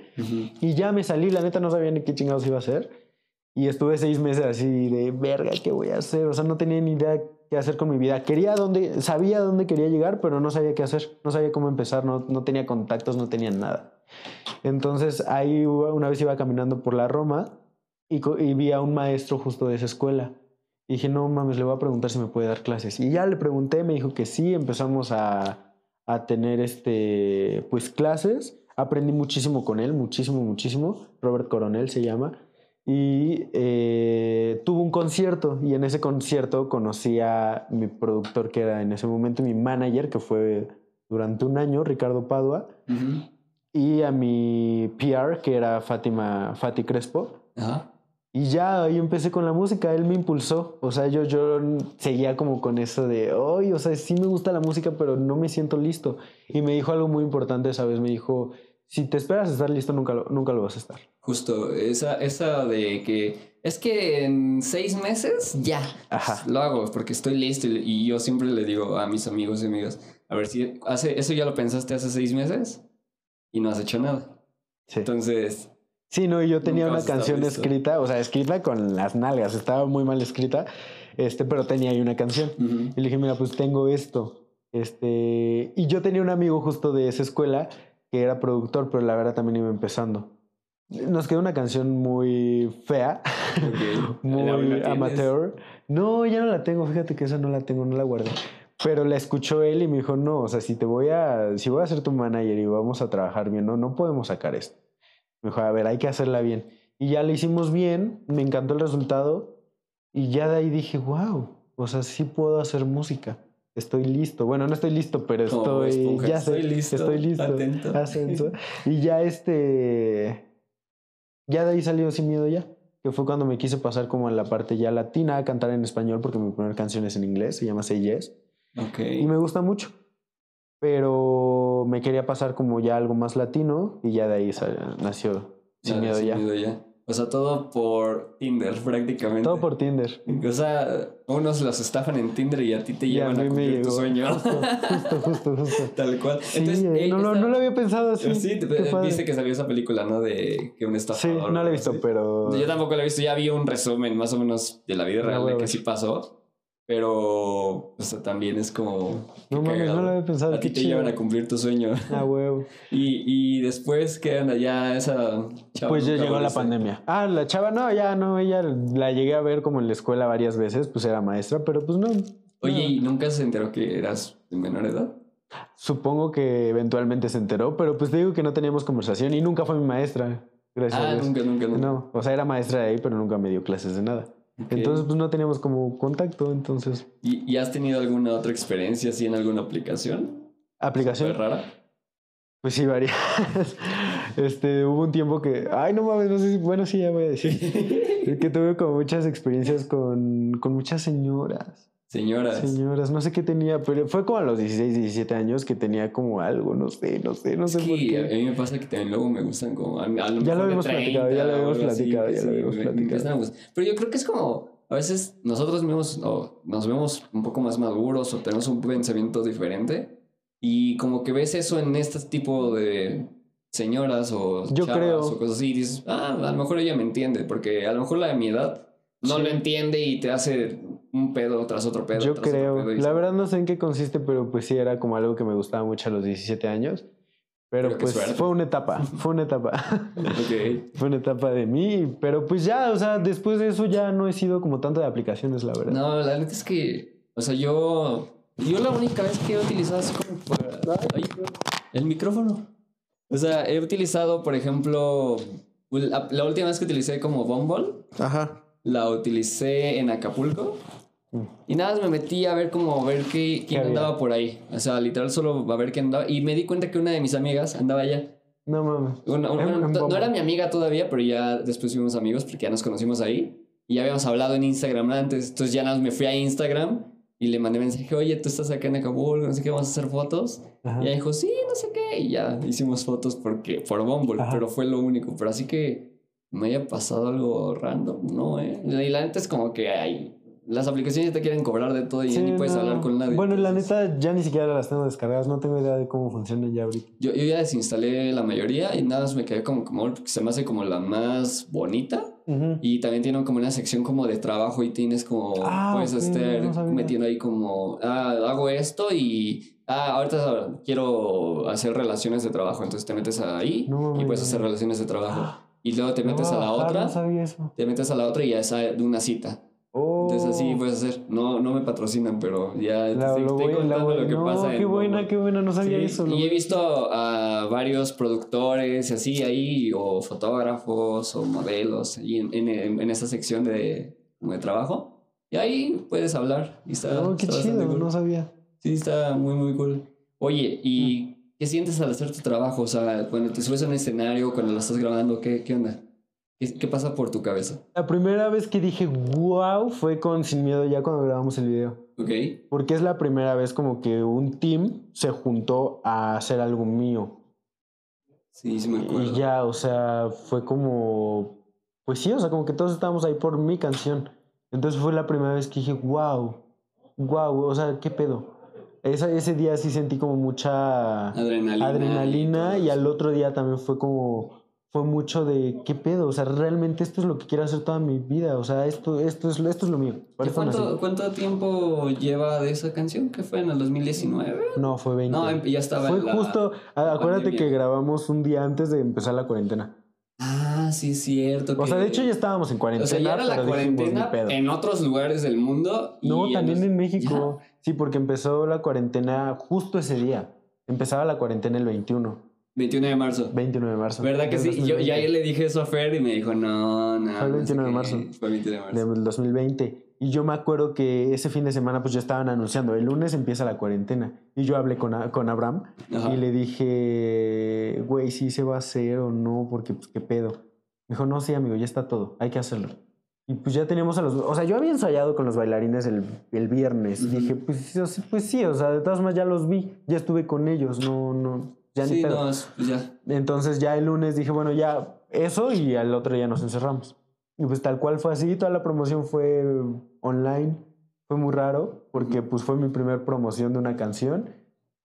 Y ya me salí, la neta no sabía ni qué chingados iba a hacer. Y estuve seis meses así de verga, ¿qué voy a hacer? O sea, no tenía ni idea qué hacer con mi vida. Quería dónde, sabía dónde quería llegar, pero no sabía qué hacer. No sabía cómo empezar, no, no tenía contactos, no tenía nada. Entonces ahí una vez iba caminando por la Roma y, y vi a un maestro justo de esa escuela. Y dije, no mames, le voy a preguntar si me puede dar clases. Y ya le pregunté, me dijo que sí, empezamos a, a tener este, pues clases. Aprendí muchísimo con él, muchísimo, muchísimo. Robert Coronel se llama. Y eh, tuvo un concierto y en ese concierto conocí a mi productor que era en ese momento mi manager, que fue durante un año, Ricardo Padua, y a mi PR, que era Fátima, Fati Crespo. Y ya ahí empecé con la música, él me impulsó. O sea, yo, yo seguía como con eso de, oye, o sea, sí me gusta la música, pero no me siento listo. Y me dijo algo muy importante esa vez, me dijo, si te esperas a estar listo, nunca lo, nunca lo vas a estar. Justo, esa, esa de que es que en seis meses ya Ajá. lo hago porque estoy listo y, y yo siempre le digo a mis amigos y amigas, a ver si hace, eso ya lo pensaste hace seis meses y no has hecho nada. Sí. Entonces, Sí, no, y yo tenía una canción escrita, o sea, escrita con las nalgas, estaba muy mal escrita, este, pero tenía ahí una canción. ujú, Y le dije, mira, pues tengo esto. Este, y yo tenía un amigo justo de esa escuela que era productor, pero la verdad también iba empezando. Nos quedó una canción muy fea, ok. <laughs> ¿La- muy amateur. No, ya no la tengo, fíjate que esa no la tengo, no la guardé. Pero la escuchó él y me dijo, no, o sea, si te voy a, si voy a ser tu manager y vamos a trabajar bien, no, no podemos sacar esto. Me dijo, a ver, hay que hacerla bien. Y ya la hicimos bien, me encantó el resultado y ya de ahí dije, wow, o sea, sí puedo hacer música. Estoy listo. Bueno, no estoy listo, pero estoy, esponja, ya sé, estoy listo, estoy listo. atento. <laughs> Y ya este, ya de ahí salió Sin Miedo Ya, que fue cuando me quise pasar como en la parte ya latina a cantar en español porque mi primera canción es en inglés, se llama Say Yes. Ok. Y me gusta mucho. Pero me quería pasar como ya algo más latino y ya de ahí nació Sin Miedo Ya. miedo ya. O sea, todo por Tinder <laughs> prácticamente. Todo por Tinder. O sea, unos los estafan en Tinder y a ti te Y a llevan a, cumplir tu sueño. Justo, justo, justo, justo. <laughs> Tal cual. Sí, Entonces, eh, eh, no, lo- esta- no lo había pensado así. Sí, padre. viste que salió esa película, ¿no? De que un Sí, estafador. no la he visto, pero. Yo tampoco la he visto, ya vi un resumen más o menos de la vida real de que sí pasó. Pero, o sea, también es como. No mames, no lo había pensado. A ti te llevan a cumplir tu sueño. <laughs> Ah, huevo. Y, y después quedan allá esa chava. Pues ya llegó la pandemia. Ah, la chava, no, ya no, ella la llegué a ver como en la escuela varias veces, pues era maestra, pero pues no. Oye, no. ¿y nunca se enteró que eras de menor edad? Supongo que eventualmente se enteró, pero pues te digo que no teníamos conversación y nunca fue mi maestra. Gracias a Ah, Dios. nunca, nunca, nunca. No, o sea, era maestra de ahí, pero nunca me dio clases de nada. Entonces, pues no teníamos como contacto, entonces. ¿Y, y has tenido alguna otra experiencia así en alguna aplicación? Aplicación. ¿Fue rara? Pues sí, varias. <laughs> Este, hubo un tiempo que. Ay, no mames, no sé si. Bueno, sí, ya voy a decir. <laughs> Que tuve como muchas experiencias con, con muchas señoras. Señoras. Señoras, no sé qué tenía, pero fue como a los 16, 17 años que tenía como algo, no sé, no sé, no sé por que a qué. mí me pasa que también luego me gustan como... A, lo Ya lo habíamos platicado, ya lo habíamos así, platicado, ya lo sí, habíamos platicado. Pero yo creo que es como... A veces nosotros mismos no, nos vemos un poco más maduros o tenemos un pensamiento diferente y como que ves eso en este tipo de señoras o Yo chavas creo. o cosas así y dices, ah, a lo mejor ella me entiende porque a lo mejor la de mi edad no Sí. lo entiende y te hace un pedo tras otro pedo. Yo tras otro creo. pedo y La es- verdad no sé en qué consiste, pero pues sí era como algo que me gustaba mucho a los 17 años. Pero pues fue una etapa, <laughs> fue una etapa. Fue una etapa de mí, pero pues ya, o sea, después de eso ya no he sido como tanto de aplicaciones, la verdad. No, la neta es que, o sea, yo, yo la única vez que he utilizado así como para, Ay, el micrófono. O sea, he utilizado, por ejemplo, la, la última vez que utilicé como Bumble, Ajá. La utilicé en Acapulco. Y nada, más me metí a ver como ver qué, quién había? andaba por ahí. O sea, literal solo a ver quién andaba. Y me di cuenta que una de mis amigas andaba allá. No mames. Una- una- no era mi amiga todavía, pero ya después fuimos amigos porque ya nos conocimos ahí. Y ya habíamos hablado en Instagram antes. Entonces ya nada más me fui a Instagram y le mandé mensaje, oye, tú estás acá en Acapulco, no sé qué, vamos a hacer fotos. Ajá. Y ella dijo, sí, no sé qué. Y ya hicimos fotos porque, por Bumble, Ajá. pero fue lo único. Pero así que me haya pasado algo random, no, eh. Y la neta es como que hay. Las aplicaciones ya te quieren cobrar de todo y ya ni puedes no. hablar con nadie. Bueno, la neta ya ni siquiera las tengo descargadas, no tengo idea de cómo funcionan ya ahorita. Yo, yo ya desinstalé la mayoría y nada más me quedé como, como se me hace como la más bonita. Ujú. Y también tienen como una sección como de trabajo y tienes como, Ah, puedes estar no metiendo ahí como, ah, hago esto y, ah, ahorita quiero hacer relaciones de trabajo. Entonces te metes ahí No y puedes hacer relaciones de trabajo. Y luego te Me metes a la otra, No sabía eso. te metes a la otra y ya es de una cita. Entonces así Oh. puedes hacer. No, no me patrocinan, pero ya te La- estoy, lo estoy voy- contando lo que no, pasa. en qué buena, Bumble. qué buena, no sabía Sí, eso. Y he visto a varios productores y así ahí, o fotógrafos o modelos, y en, en, en- en esa sección de, de trabajo. Y ahí puedes hablar. Y está, No, qué está chido, cool. no sabía. Sí, está muy, muy cool. Oye, ¿y qué sientes al hacer tu trabajo? O sea, cuando te subes a un escenario, cuando lo estás grabando, ¿qué, qué onda? ¿Qué, qué pasa por tu cabeza? La primera vez que dije wow fue con Sin Miedo ya cuando grabamos el video. ¿Ok? Porque es la primera vez como que un team se juntó a hacer algo mío. Sí, sí me acuerdo. Y ya, o sea, fue como. Pues sí, o sea, como que todos estábamos ahí por mi canción. Entonces fue la primera vez que dije, wow, wow, o sea, ¿qué pedo? Esa, ese día sí sentí como mucha Adrenalina. adrenalina y al otro día también fue como. Fue mucho de, ¿qué pedo? O sea, realmente esto es lo que quiero hacer toda mi vida. O sea, esto, esto, es, esto es lo mío. Por ¿Y eso nací. ¿Cuánto, ¿Cuánto tiempo lleva de esa canción? ¿Qué fue en el 2019? No, fue 20. No, em- ya estaba Fue en la- justo, acuérdate pandemia. que grabamos un día antes de empezar la cuarentena. Ah, sí, cierto. O sea, de hecho ya estábamos en cuarentena. O sea, ya era la dijimos, cuarentena en otros lugares del mundo. y No, también los- en México. Sí, porque empezó la cuarentena justo ese día. Empezaba la cuarentena el 21, 21 de marzo. 29 de marzo. ¿Verdad que sí? Y Yo, 2020, ya le dije eso a Fer y me dijo, no, no. Fue el 21 de qué". marzo. Fue el 21 de marzo. Del 2020. Y yo me acuerdo que ese fin de semana pues ya estaban anunciando, el lunes empieza la cuarentena. Y yo hablé con, con Abraham Ajá. y le dije, güey, sí se va a hacer o no, porque pues qué pedo. Me dijo, no, sí, amigo, ya está todo, hay que hacerlo. Y pues ya teníamos a los... O sea, yo había ensayado con los bailarines el, el viernes. Ujú. Dije, pues, sí, o sea, pues sí, o sea, de todas maneras ya los vi, ya estuve con ellos, no, no, ya ni pedo. no, es- pues ya. Entonces ya el lunes dije, bueno, ya eso y al otro día nos encerramos. Y pues tal cual fue así, toda la promoción fue online. Fue muy raro porque pues fue mi primer promoción de una canción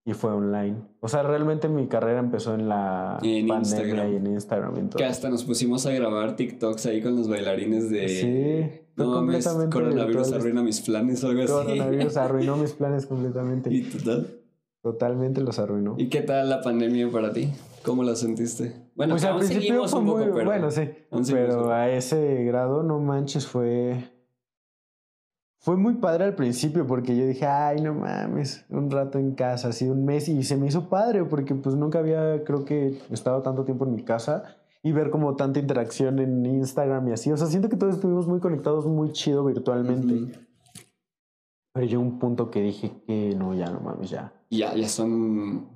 y fue online. O sea, realmente mi carrera empezó en la En pandemia Instagram. y en Instagram. y en todo. Que hasta nos pusimos a grabar TikToks ahí con los bailarines de. Sí, no mames, coronavirus virtual. arruina mis planes o algo así. Coronavirus <laughs> arruinó mis planes completamente. ¿Y total? Totalmente los arruinó. ¿Y qué tal la pandemia para ti? ¿Cómo la sentiste? Bueno, pues al principio seguimos fue un poco, muy pero. bueno, sí. pero- a ese grado, no manches, fue. Fue muy padre al principio porque yo dije, ay, no mames, un rato en casa, así un mes, y se me hizo padre porque pues nunca había, creo que, estado tanto tiempo en mi casa y ver como tanta interacción en Instagram y así. O sea, siento que todos estuvimos muy conectados, muy chido virtualmente. Ujú. Pero llegó un punto que dije que no, ya no mames, ya. Ya, ya son.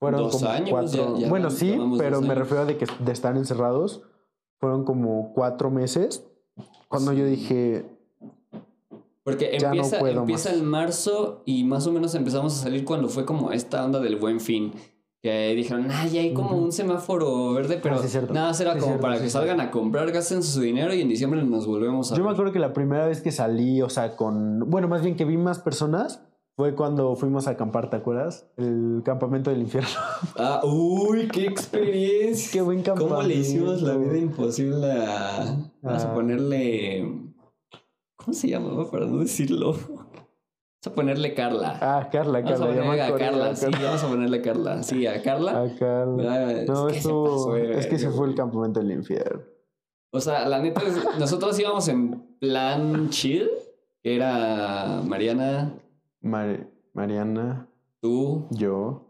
Fueron Dos como años, cuatro. ya- ya bueno, sí, pero me años. refiero a de que de estar encerrados. Fueron como cuatro meses. Cuando yo Sí. dije, Porque Ya no empieza, empieza en marzo y más o menos empezamos a salir cuando fue como esta onda del buen fin. Que dijeron, ah, ya hay como Ujú. un semáforo verde, pero sí, es cierto. nada, será Sí, como cierto, para sí, que salgan a comprar, gasten su dinero y en diciembre nos volvemos a yo me ver. acuerdo que la primera vez que salí, o sea, con. Bueno, más bien que vi más personas. Fue cuando fuimos a acampar, ¿te acuerdas? El campamento del infierno. <laughs> Ah, uy, qué experiencia. Qué buen campamento. ¿Cómo le hicimos la vida imposible a... Vamos a Ah. ponerle... ¿Cómo se llamaba para no decirlo? Vamos a ponerle Carla. Ah, Carla, vamos a Carla. me ponerle a Carla, a sí, vamos a ponerle a Carla. Sí, a Carla. A Carla. Ah, No, es que pasó de es que se fue el campamento del infierno. O sea, la neta, es- nosotros íbamos en plan chill, que era Mariana, Mar- Mariana, tú, yo,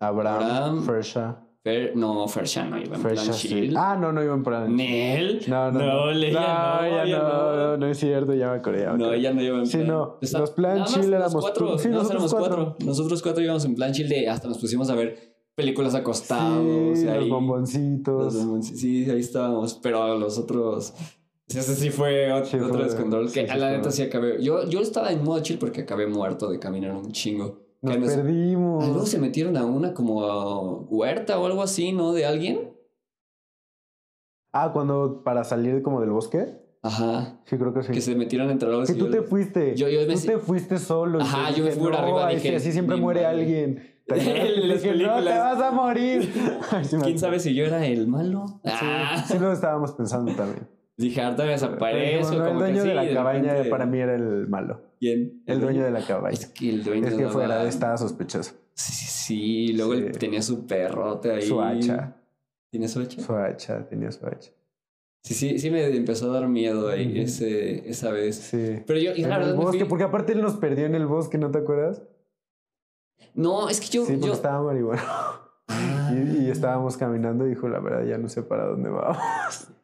Abraham, Abraham. Fersha. Fer, no, Fersha no iba en Fersha, plan sí. chill. Ah, no, no iba en plan. Nel. No, no, no. No, ya no, no. no, no es cierto, ya me acordé. No, ella no iba en Sí, plan. no, Está- los plan chill éramos cuatro. sí, nosotros éramos cuatro. Nosotros cuatro íbamos en plan chill de hasta nos pusimos a ver películas acostados. Sí, los bomboncitos. Sí, ahí estábamos. Pero los otros. Ese sí fue otro, Sí, descontrol. sí, Que sí a la neta sí acabé. Yo, yo estaba en modo chill porque acabé muerto de caminar un chingo. Nos Que perdimos. Luego se metieron a una como huerta o algo así, ¿no? De alguien. Ah, cuando para salir como del bosque. Ajá. Sí, creo que sí. Que se metieron entre los Que tú te fuiste. Yo- yo me- tú te fuiste solo. Ajá, yo me fui por no, arriba, dije, sí, así siempre muere madre. alguien. <laughs> No, te vas a morir. <laughs> ¿Quién sabe si yo era el malo? Sí, Ah. sí lo estábamos pensando también. Dije, ahorita Pero desaparezco. dijimos, no, el que dueño sí, de la de cabaña repente- para mí era el malo. ¿Quién? El dueño de la cabaña. Es que el dueño Es que estaba sospechoso. Sí, sí, sí. Luego él tenía su perrote ahí. Su hacha. ¿Tiene su hacha? Su hacha, tenía su hacha. Sí, sí, sí me empezó a dar miedo ahí ese, esa vez. Sí. Pero yo, y En la el verdad, me bosque, fui- porque aparte él nos perdió en el bosque, ¿no te acuerdas? No, es que yo... sí, porque yo... estaba marihuana. Ah, <laughs> Y, y estábamos caminando y dijo, la verdad, ya no sé para dónde vamos.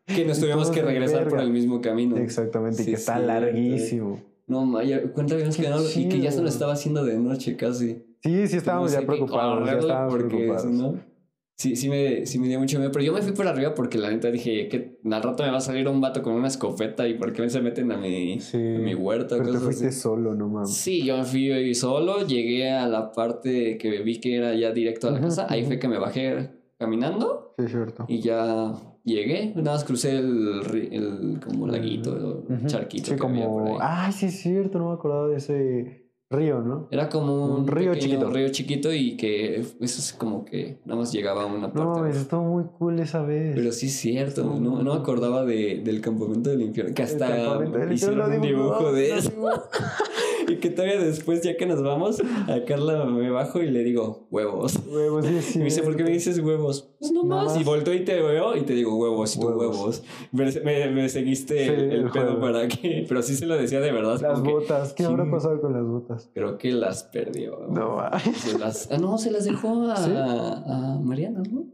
Que nos y tuvimos que regresar por el mismo camino. Exactamente, y Sí, que está cierto. larguísimo. No, Maya, cuéntame que Qué no, y que ya se lo estaba haciendo de noche casi. Sí, sí estábamos ya que preocupados, ya estábamos porque preocupados. no- Sí, sí me, sí me dio mucho miedo, pero yo me fui por arriba porque la neta dije que al rato me va a salir un vato con una escopeta y por qué se meten a mi, Sí, a mi huerta. pero te cosas fuiste así. solo, no mames. Sí, yo me fui solo, llegué a la parte que vi que era ya directo a la casa, ahí fue que me bajé caminando Sí, cierto. y ya llegué, nada más crucé el, el como laguito, o Ujú. charquito Sí, que había por ahí. como... Ay, sí es cierto, no me acordaba de ese río, ¿no? Era como un, Un río chiquito. río chiquito y que eso es como que nada más llegaba a una parte. No estuvo muy cool esa vez. Pero sí es cierto, no, no me acordaba de, del campamento del infierno, que El hasta hicieron un dibujo de eso. <laughs> y que todavía después, ya que nos vamos, a Carla me bajo y le digo, huevos. Huevos, sí, sí. <laughs> Y me dice, ¿por qué me dices huevos? Pues no más. Y más. volteo y te veo y te digo huevos y tú Huevos. huevos. Me, me- me seguiste Sí, el, pedo para que. Pero sí se lo decía de verdad. Las que botas, ¿qué habrá pasado con las botas? Creo que las perdió. No, ah, Se las, ah, no, se las dejó a, ¿Sí? a Mariana, ¿no?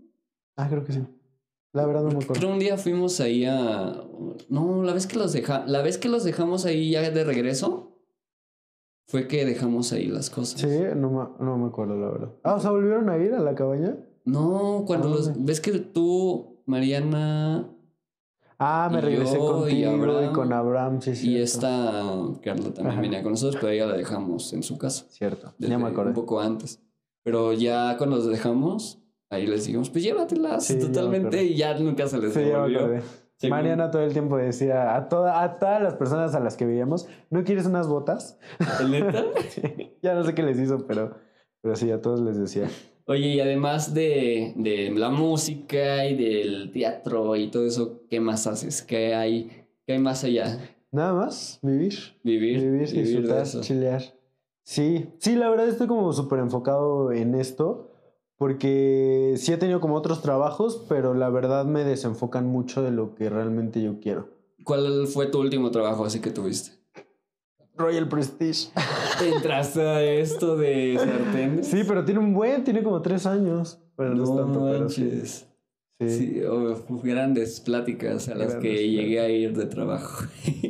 ah, creo que sí. La verdad no me acuerdo. Pero un día fuimos ahí a. No, la vez que los deja, la vez que los dejamos ahí ya de regreso fue que dejamos ahí las cosas. Sí, no me, no me acuerdo, la verdad. Ah, o sea, ¿volvieron a ir a la cabaña? No, cuando ¿A los ves que tú, Mariana Ah, me Y regresé yo, y contigo y, Abraham, con Abraham, sí, y cierto. esta Carla también Ajá. venía con nosotros, pero ella la dejamos en su casa. Cierto, ya me acordé. Un poco antes. Pero ya cuando los dejamos, ahí les dijimos, pues llévatelas Sí, ya me totalmente y ya nunca se les Sí, ya me devolvió. acordé. Mariana todo el tiempo decía a, toda, a todas las personas a las que veíamos, ¿no quieres unas botas? ¿El neta? <laughs> ya no sé qué les hizo, pero, pero sí, a todos les decía. Oye, y además de, de la música y del teatro y todo eso, ¿qué más haces? ¿Qué hay, qué hay más allá? Nada más, vivir. Vivir, Vivir, vivir disfrutar, chilear. Sí, sí, la verdad estoy como súper enfocado en esto, porque sí he tenido como otros trabajos, pero la verdad me desenfocan mucho de lo que realmente yo quiero. ¿Cuál fue tu último trabajo así que tuviste? Royal Prestige. <laughs> ¿Entraste a esto de sartenes? Sí, pero tiene un buen, tiene como tres años. Pero no, es tanto, pero sí. manches. Sí. Sí, oh, grandes pláticas a las que llegué a ir de trabajo. <laughs>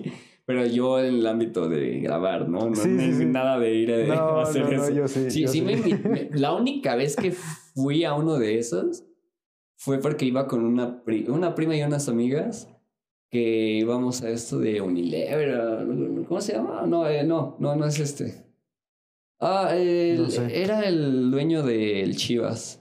Pero yo en el ámbito de grabar, ¿no? No Sí, ni- sí, sí. nada de ir a, No, <laughs> hacer no, no, eso. yo sí, Sí, yo sí sí. me invi- me- la única vez que fui a uno de esos fue porque iba con una, pri- una prima y unas amigas que íbamos a esto de Unilever. ¿Cómo se llama? No, eh, no, no, no es este. Ah, el- No sé. era el dueño del Chivas.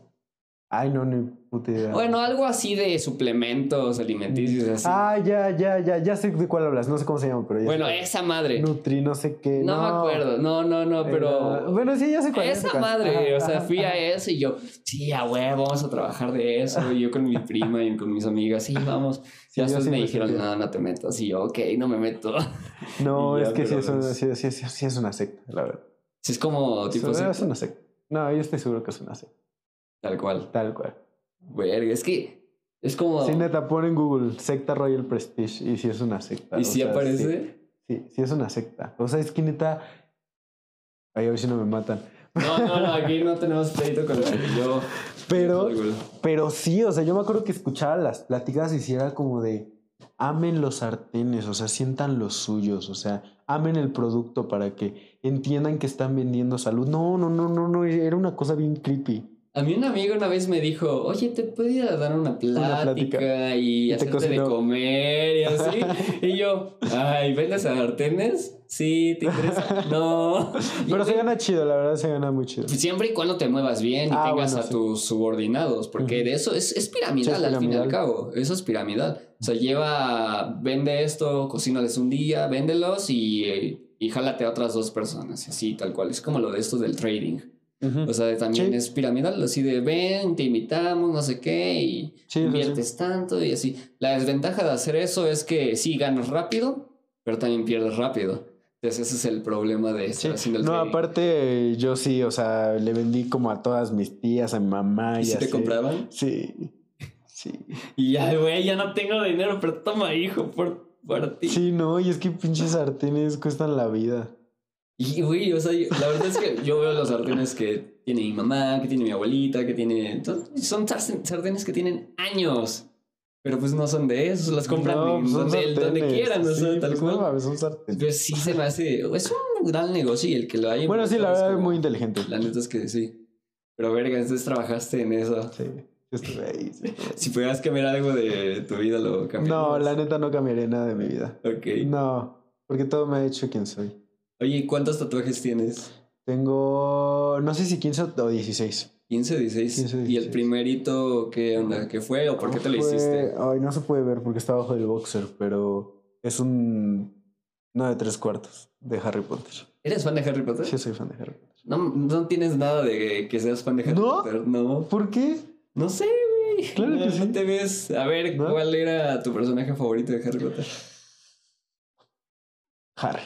Ay, no, ni puta idea. Bueno, algo así de suplementos alimenticios, así. Ah, ya, ya, ya, ya sé de cuál hablas. No sé cómo se llama, pero ya. bueno, sé. esa madre. Nutri, no sé qué. no, me acuerdo. No, no, no, Era- pero. Bueno, sí, ya sé cuál. sé Esa cuál. madre, Ajá, o sea, ajá, fui a eso y yo, sí, a huevo, vamos a trabajar de eso. Y yo con mi prima y con mis amigas, sí, vamos. Sí, ya sí me dijeron, no, no te metas. Y yo, ok, no me meto. No, <laughs> ya, es que sí es, una, es- sí, sí, es una secta, la verdad. Sí, es como tipo es una secta. No, yo estoy seguro que es una secta. tal cual. Tal cual. Verga, es que es como. Sí, neta, pon en Google secta Royal Prestige y si es una secta. y si aparece. Sí, sí, sí es una secta. O sea, es que neta. Ay, a ver si no me matan. No, no, no, aquí no tenemos pleito con el yo. Pero, pero sí, o sea, yo me acuerdo que escuchaba las pláticas y si era como de amen los sartenes, o sea, sientan los suyos, o sea, amen el producto para que entiendan que están vendiendo salud. No, no, no, no, no, era una cosa bien creepy. A mí un amigo una vez me dijo, oye, ¿te puedo ir a dar una plática, plática. y, Y te hacerte de comer y así? <laughs> y yo, ay, ¿vendes sartenes? Sí, ¿te interesa? <laughs> No. Y Pero yo, se gana chido, la verdad se gana muy chido. Siempre y cuando te muevas bien y Ah, tengas bueno, a sí. tus subordinados, porque de eso es, es piramidal Sí, es al fin y al piramidal. cabo. Eso es piramidal. O sea, lleva, vende esto, cocínales un día, véndelos y, y jálate a otras dos personas. y Así, tal cual. Es como lo de esto del trading. O sea, también Sí. es piramidal, así de ven, te invitamos, no sé qué, y Sí, sí, inviertes tanto y así. La desventaja de hacer eso es que sí ganas rápido, pero también pierdes rápido. Entonces ese es el problema de estar haciendo el No, trading. aparte yo sí, o sea, le vendí como a todas mis tías, a mi mamá ¿Y y si te así. compraban? Sí. Sí. Y ya, güey, ya no tengo dinero, pero toma, hijo, por, por ti. Sí, no, y es que pinches sartenes cuestan la vida. Y, güey, o sea, la verdad es que yo veo los sartenes que tiene mi mamá, que tiene mi abuelita, que tiene... Son sarten- sartenes que tienen años. Pero pues no son de esos, las compran No, pues donde, donde quieran, o sea, Sí, tal pues cual. No, son sartenes. Pero sí se me hace... Es un gran negocio y el que lo haya... Bueno, sí, la es verdad es como- muy inteligente. La neta es que sí. Pero verga, entonces trabajaste en eso. Sí, estuve ahí. sí. Si pudieras cambiar algo de tu vida, lo cambiarías. No, la neta no cambiaría nada de mi vida. Ok. No, porque todo me ha hecho quien soy. Oye, ¿y ¿cuántos tatuajes tienes? Tengo, no sé si 15 o 16. 15, 16. 15, ¿Y el 16. primerito qué onda? ¿Qué fue o por qué te lo hiciste? Ay, no se puede ver porque está abajo del boxer, pero es un 9 de 3 cuartos de Harry Potter. ¿Eres fan de Harry Potter? Sí, soy fan de Harry Potter. No, no tienes nada de que seas fan de Harry ¿No? Potter. No. ¿Por qué? No sé, güey. Claro no, que sí. no te ves. A ver, ¿No? ¿cuál era tu personaje favorito de Harry Potter? Harry.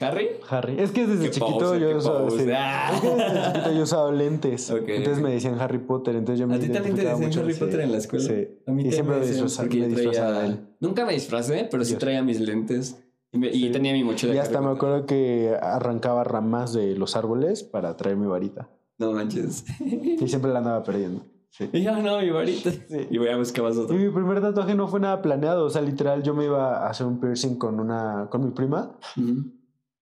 ¿Harry? Harry. Es que desde Qué chiquito poser, yo qué usaba. poser. sí. Ah. Es que desde chiquito yo usaba lentes. <laughs> Entonces me decían Harry Potter. Entonces yo me ¿A ti también te decían mucho, Harry sí. Potter en la escuela? Sí. A mí y siempre me, disfrazaba traía... Nunca me disfracé, pero sí traía mis lentes. Y, me- y Sí. tenía mi mochila. Y hasta me acuerdo que arrancaba ramas de los árboles para traer mi varita. No manches. Y siempre la andaba perdiendo. Sí. <laughs> y yo, no, mi varita. Sí. Y voy a buscar más Y otro. mi primer tatuaje no fue nada planeado. O sea, literal, yo me iba a hacer un piercing con una, con mi prima, Ujú.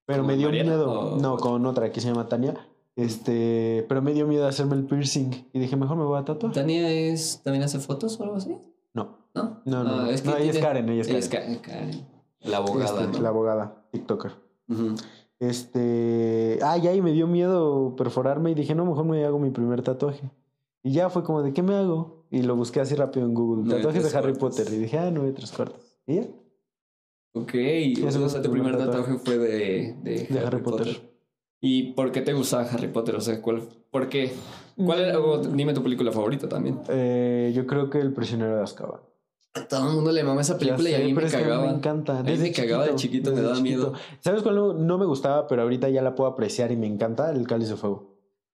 Pero ¿Con me dio Mariana miedo. o No, con otra que se llama Tania. Este, pero me dio miedo hacerme el piercing. Y dije, mejor me voy a tatuar. ¿Tania es, también hace fotos o algo así? No, No. no, no. Ah, no. es que No, ella es Karen, ella es Ella Karen. es Karen. La abogada, Este, ¿no? La abogada, TikToker. Este, ah, ya, y me dio miedo perforarme y dije, no, mejor me hago mi primer tatuaje. Y ya fue como de, ¿qué me hago? Y lo busqué así rápido en Google, tatuajes de Harry cuartos. Potter. Y dije, ah, nueve tres cuartos. ¿Y ya? Ok, Ese o sea, tu primer tatuaje tatuaje. fue de, de, De Harry Potter. ¿Y por qué te gustaba Harry Potter? O sea, ¿cuál, ¿por qué? ¿Cuál era, o dime tu película favorita también. Eh, yo creo que El prisionero de Azkaban. A todo el mundo le mama esa película y a sé, mí me cagaba. me encanta. A mí Desde me cagaba de chiquito, me desde daba miedo. ¿Sabes cuál no, no me gustaba, pero ahorita ya la puedo apreciar y me encanta? El cáliz de fuego.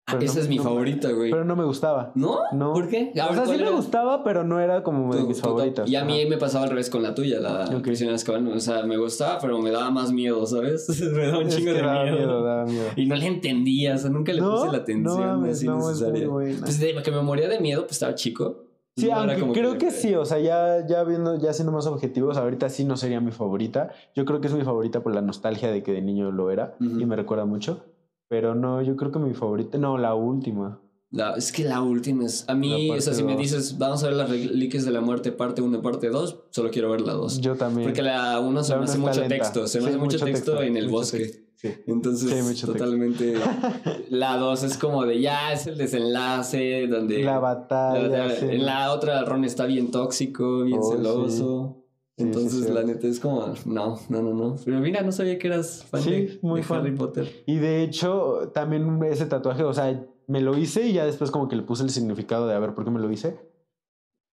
Ah, esa no- es mi no- favorita, güey. Pero no me gustaba. ¿No? No. ¿Por qué? O sea, sí ¿cuál me gustaba, pero no era como de mis favoritas. Y a mí me pasaba al revés con la tuya, la Ok. Prisionera Azkaban. O sea, me gustaba, pero me daba más miedo, ¿sabes? <laughs> me daba un Es chingo que de daba miedo. miedo, daba miedo. Y no le entendía, o sea, nunca le puse la atención así no, es muy necesaria. Pues de que me moría de miedo, pues estaba chico. Sí, No aunque creo que sí, o sea, ya, ya viendo, ya siendo más objetivos, ahorita sí no sería mi favorita. Yo creo que es mi favorita por la nostalgia de que de niño lo era y me recuerda mucho. Pero no, yo creo que mi favorita, no, la última. La- es que la última es. A mí, o sea, si me dices, vamos a ver las reliquias de la muerte, parte 1 y parte 2, solo quiero ver la 2. Yo también. Porque la 1 se me hace mucho lenta. texto, se me Sí, hace mucho texto, en el bosque. texto, Sí. Entonces, Sí, totalmente. <laughs> la 2 es como de ya, es el desenlace, donde. La batalla. la-. En la otra, Ron está bien tóxico, bien Oh, celoso. Entonces, sí, la sí. neta es como, no, no, no, no. Pero mira, no sabía que eras fan Sí, de, muy de fan. Harry Potter. Y de hecho, también ese tatuaje, o sea, me lo hice y ya después como que le puse el significado de a ver por qué me lo hice.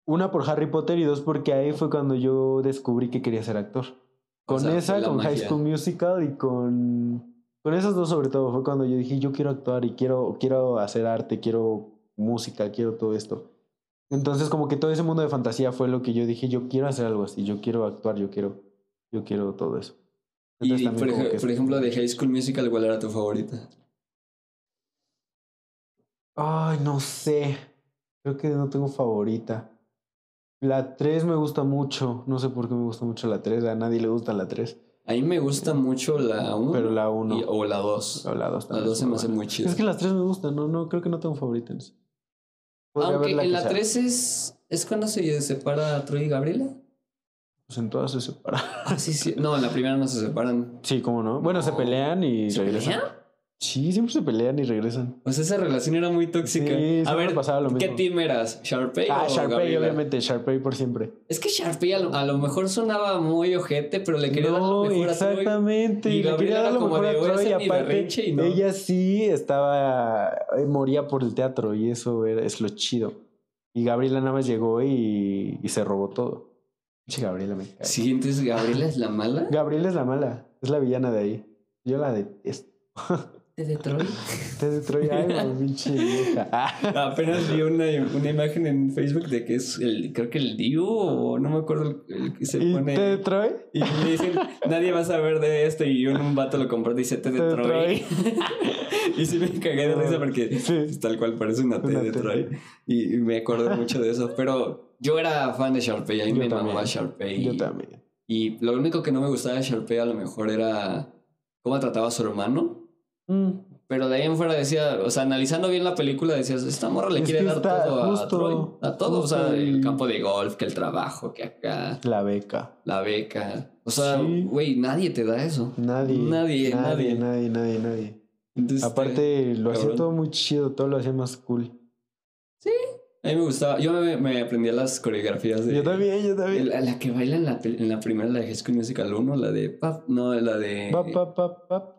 Una por Harry Potter y dos porque ahí fue cuando yo descubrí que quería ser actor. Con O sea, esa, la con High magia. School Musical y con... Con esas dos sobre todo fue cuando yo dije, yo quiero actuar y quiero, quiero hacer arte, quiero música, quiero todo esto. Entonces como que todo ese mundo de fantasía fue lo que yo dije, yo quiero hacer algo así, yo quiero actuar, yo quiero, yo quiero todo eso. Entonces, Y, por, ej- por ejemplo, de High School Musical, ¿cuál era tu favorita? Ay, no sé. Creo que no tengo favorita. La 3 me gusta mucho. No sé por qué me gusta mucho la 3. A nadie le gusta la 3. A mí me gusta mucho la 1 Pero la 1 o la 2. o la 2 La también. 2 se me hace muy chida. Es que las 3 me gustan. No, no, creo que no tengo favorita en eso. Aunque en la sea. 3 es, es cuando se separa Troy y Gabriela. Pues en todas se separan. Ah, sí, sí. No, en la primera no se separan. Sí, ¿cómo no? Bueno, se pelean y ¿Se regresan. pelean? Sí, siempre se pelean y regresan. Pues esa relación era muy tóxica. Sí, a ver, pasaba lo ¿qué mismo. team eras? ¿Sharpay Ah, o Sharpay, Gabriela? obviamente. Sharpay por siempre. Es que Sharpay a lo, a lo mejor sonaba muy ojete, pero le quería dar lo No, mejor a Troy. exactamente. Y le quería dar lo mejor a Troy. Y aparte, y no. ella sí estaba. eh, moría por el teatro y eso era, es lo chido. Y Gabriela nada más llegó y, y se robó todo. Pinche Gabriela me cae. Sí, entonces Gabriela es la mala. Gabriela es la mala. Es la villana de ahí. Yo la detesto. <laughs> ¿De Detroit? De Detroit, ay, no, pinche vieja. <laughs> Apenas vi una, una imagen en Facebook de que es el, creo que el Diu, o no me acuerdo el, el que se ¿Y pone. de Detroit? Y le dicen, nadie va a saber de esto. Y un, un vato lo compró y dice T De Detroit. y sí me cagué de risa porque <laughs> Sí. tal cual parece una T de. Detroit. Y, y me acuerdo mucho de eso. Pero yo era fan de Sharpay. A mí Yo me también. mamaba Sharpay. Yo también. Y lo único que no me gustaba de Sharpay a lo mejor era cómo trataba a su hermano. Mm, Pero de ahí en fuera decía, o sea, analizando bien la película, decías, esta morra le Es quiere dar todo a Troy. A todo, o sea, el campo de golf, que el trabajo, que acá, La beca. la beca. O sea, Sí. güey, nadie te da eso. Nadie. Nadie, Nadie, nadie. nadie, nadie, nadie. Entonces, Aparte, lo hacía todo muy chido, todo lo hacía más cool. A mí me gustaba, yo me, me aprendía las coreografías de... Yo también, yo también. La, la que baila en la, en la primera, la de High School Musical 1, la de... Pap, no, la de... Pa, pa, pa, pa,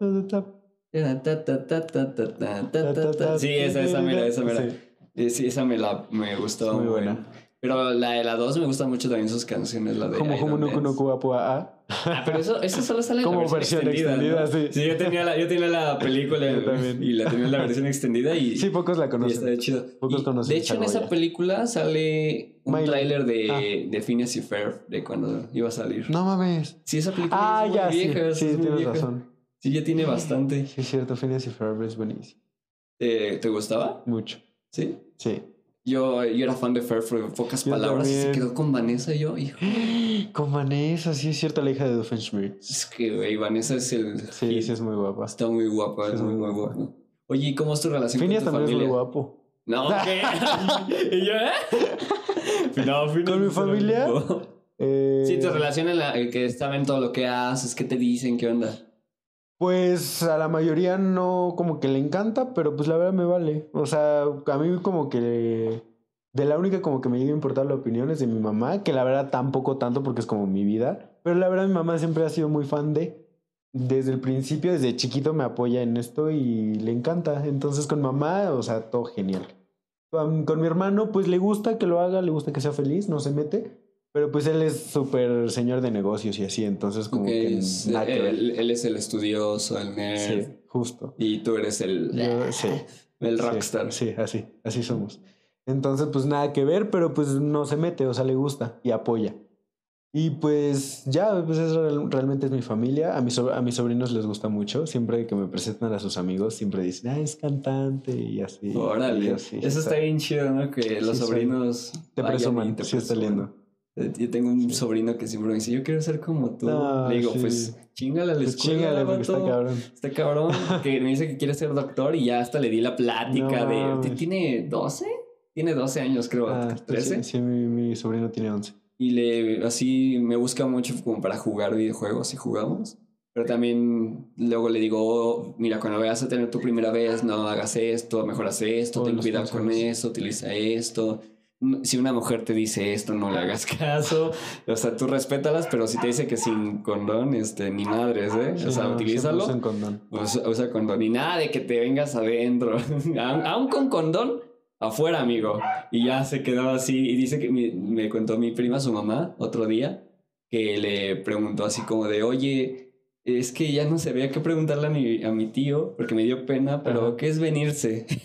Sí, esa, esa mera, esa mera. Sí, esa me la me gustó. Muy buena. Pero la de la 2 me gusta mucho también sus canciones, la de Como como no no a Ah, pero eso, eso solo sale como en la versión, versión extendida. extendida ¿no? sí. sí. yo tenía la, yo tenía la película y la tenía la versión extendida y Sí, pocos la conocen. Está de chido. Pocos conocen. De hecho en esa película sale un tráiler de, ah. de Phineas y Ferb de cuando iba a salir. No mames. Sí, esa película ah, es muy ya, vieja, sí, sí, tienes vieja. razón. Sí, ya tiene bastante. <laughs> Sí, es cierto. Phineas y Ferb es buenísimo. Eh, ¿Te gustaba? Mucho. Sí. Sí. Yo, yo era fan de Fer por pocas Yo palabras y se quedó con Vanessa y yo, hijo. <gasps> Con Vanessa, sí, es cierto, la hija de Doofenshmirtz. Es que, güey, Vanessa es el. Sí, sí, es muy guapa. Está muy guapa, Sí, es muy, muy guapa. guapa. Oye, ¿y cómo es tu relación Phineas con tu también es muy guapo. No, <laughs> ¿qué? ¿Y yo, eh? <laughs> No, Phineas ¿Con mi familia? Eh, Sí, tu relación en la el que saben todo lo que haces, qué te dicen, qué onda. Pues a la mayoría no como que le encanta, pero pues la verdad me vale. O sea, a mí como que de la única como que me llega a importar la opinión es de mi mamá, que la verdad tampoco tanto porque es como mi vida, pero la verdad mi mamá siempre ha sido muy fan de desde el principio, desde chiquito me apoya en esto y le encanta. Entonces con mamá, o sea, todo genial. Con, con mi hermano, pues le gusta que lo haga, le gusta que sea feliz, no se mete. Pero pues él es súper señor de negocios y así, entonces como Ok, que es- nada que ver. él, él es el estudioso, el nerd. Sí, justo. Y tú eres el. Yo- sí. el Sí, rockstar. Sí, así, así somos. Entonces, pues nada que ver, pero pues no se mete, o sea, le gusta y apoya. Y pues ya, pues eso real- realmente es mi familia. A, mis a mis sobrinos les gusta mucho. Siempre que me presentan a sus amigos, siempre dicen, ah, es cantante y así. y Órale, así, eso está bien chido, ¿no? Que los Sí, sobrinos Te y presuman, te sí está lindo. Eh, Yo tengo un sobrino que siempre me dice, yo quiero ser como tú. Ah, Le digo, sí. pues chingale a la Pues escuela, chingale, está cabrón. Este cabrón que me dice que quiere ser doctor y ya hasta le di la plática No de... ¿Tiene 12? Tiene 12 años, creo, Ah, pues 13. sí, sí, mi, mi sobrino tiene 11. Y le así me busca mucho como para jugar videojuegos y jugamos. Pero también luego le digo, "Oh, mira, cuando vayas a tener tu primera vez, no hagas esto, mejor haz esto, Todos ten cuidado con consejos. eso, utiliza esto. No- Si una mujer te dice esto, no le hagas <laughs> caso. O sea, tú respétalas, pero si te dice que sin condón, este, ni madres, ¿eh? Sí, o sea, no, utilízalo. usan condón. Usa, usa condón. Y nada de que te vengas adentro. <laughs> aún, con condón, afuera, amigo. Y ya se quedó así. Y dice que mi- me contó mi prima, su mamá, otro día, que le preguntó así como de, oye, es que ya no sabía qué preguntarle a mi, a mi tío, porque me dio pena, pero Ajá. ¿qué es venirse? <laughs>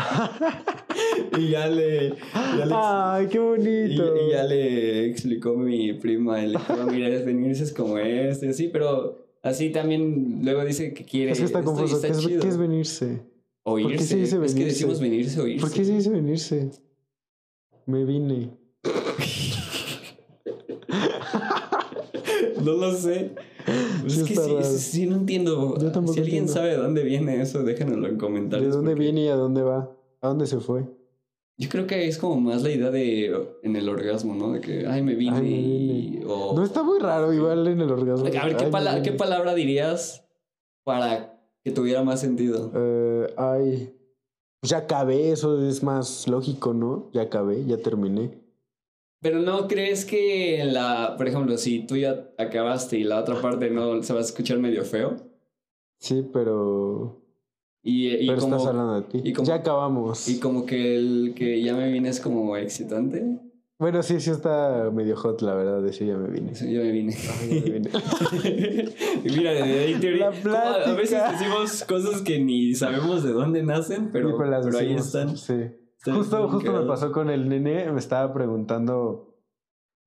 <laughs> y ya le... ya le- ¡Ay, qué bonito! y ya le explicó mi prima, le dijo, mira, es venirse es como este, así, pero así también luego dice que quiere... Es que está confuso. está ¿Qué es, qué es venirse? O ¿Por qué se dice Es que venirse? decimos venirse o irse. ¿Por qué se dice venirse? Me vine. <laughs> No lo sé. <laughs> Sí es que sí, sí, sí, no entiendo. Yo tampoco si alguien entiendo. sabe de dónde viene eso, déjanoslo en ¿De comentarios. dónde porque viene y a dónde va? ¿A dónde se fue? Yo creo que es como más la idea de en el orgasmo, ¿no? De que, ay, me vine. Ay, me y- No está muy raro, igual en el orgasmo. A ver, ¿qué, Ay, me pala- vine. ¿qué palabra dirías para que tuviera más sentido? Eh, ay. Ya acabé, eso es más lógico, ¿no? Ya acabé, ya terminé. Pero no crees que la, por ejemplo, si tú ya acabaste y la otra parte no se va a escuchar medio feo. Sí, pero. Y, y pero como, estás hablando de ti. y como- ya acabamos. y como que el que ya me vine es como excitante. Bueno, sí, sí está medio hot, la verdad, de eso ya me vine. Sí, yo me vine. Ah, ya me vine. <laughs> Mira, de ahí teoría. A veces decimos cosas que ni sabemos de dónde nacen, pero, Sí, pues las pero ahí están. Sí. Justo, justo me pasó con el nene, me estaba preguntando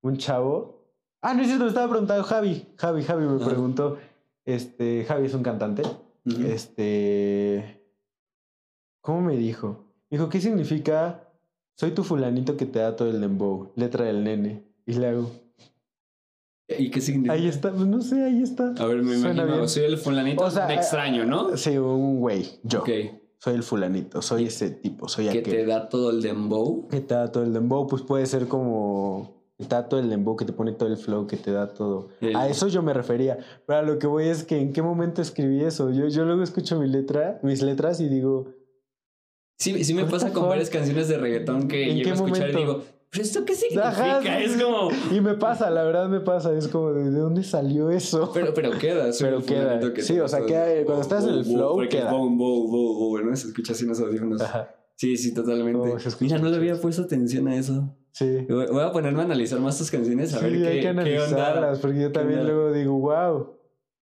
un chavo. Ah, no es cierto, me estaba preguntando Javi. Javi, Javi me preguntó. Este, Javi es un cantante. Este. ¿Cómo me dijo? Dijo, ¿qué significa? Soy tu fulanito que te da todo el dembow. Letra del nene. Y le hago. ¿Y qué significa? Ahí está, pues no sé, ahí está. A ver, me Suena imagino. bien. Soy el fulanito. O sea, extraño, ¿no? Sí, un güey. Yo. Ok. Soy el fulanito. Soy ese tipo. Soy Que aquel. te da todo el dembow. que te da todo el dembow, pues puede ser como que te da todo el dembow, que te pone todo el flow, que te da todo. El- A eso yo me refería. Pero a lo que voy es que en qué momento escribí eso. Yo, yo luego escucho mi letra, mis letras y digo, Sí, sí me pasa con varias canciones de reggaetón que ¿En llego a escuchar y digo, ¿pero esto qué significa? Ajá, es como. Y me pasa, la verdad me pasa. Es como, ¿de, de dónde salió eso? Pero, pero queda, Pero queda. que Sí, o sea, queda- el cuando estás en el bow, flow, queda. bow, bow, bow, ¿no? Se escucha así en los audífonos. Ajá, Sí, sí, totalmente. Oh, Mira, no le había puesto atención a eso. sí. Voy a ponerme a analizar más tus canciones, a Sí, ver qué, hay que qué analizarlas, porque yo también onda. luego digo, wow,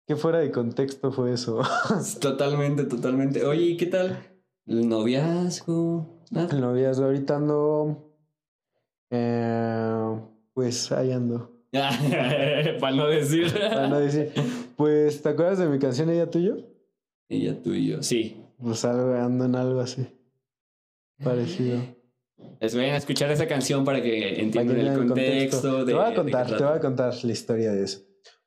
qué fuera de contexto fue eso. <laughs> Totalmente, totalmente. Oye, ¿y qué tal? ¿El noviazgo? ¿Nada? El noviazgo ahorita ando. Eh, pues ahí ando. <laughs> Para no decir. Para no decir. Pues, ¿te acuerdas de mi canción Ella Tuyo? Ella, tú y yo. Sí. Pues algo, ando en algo así. Parecido. Les voy a escuchar esa canción para que Para que entiendan el contexto. de, te voy a contar, te voy a contar la historia de eso.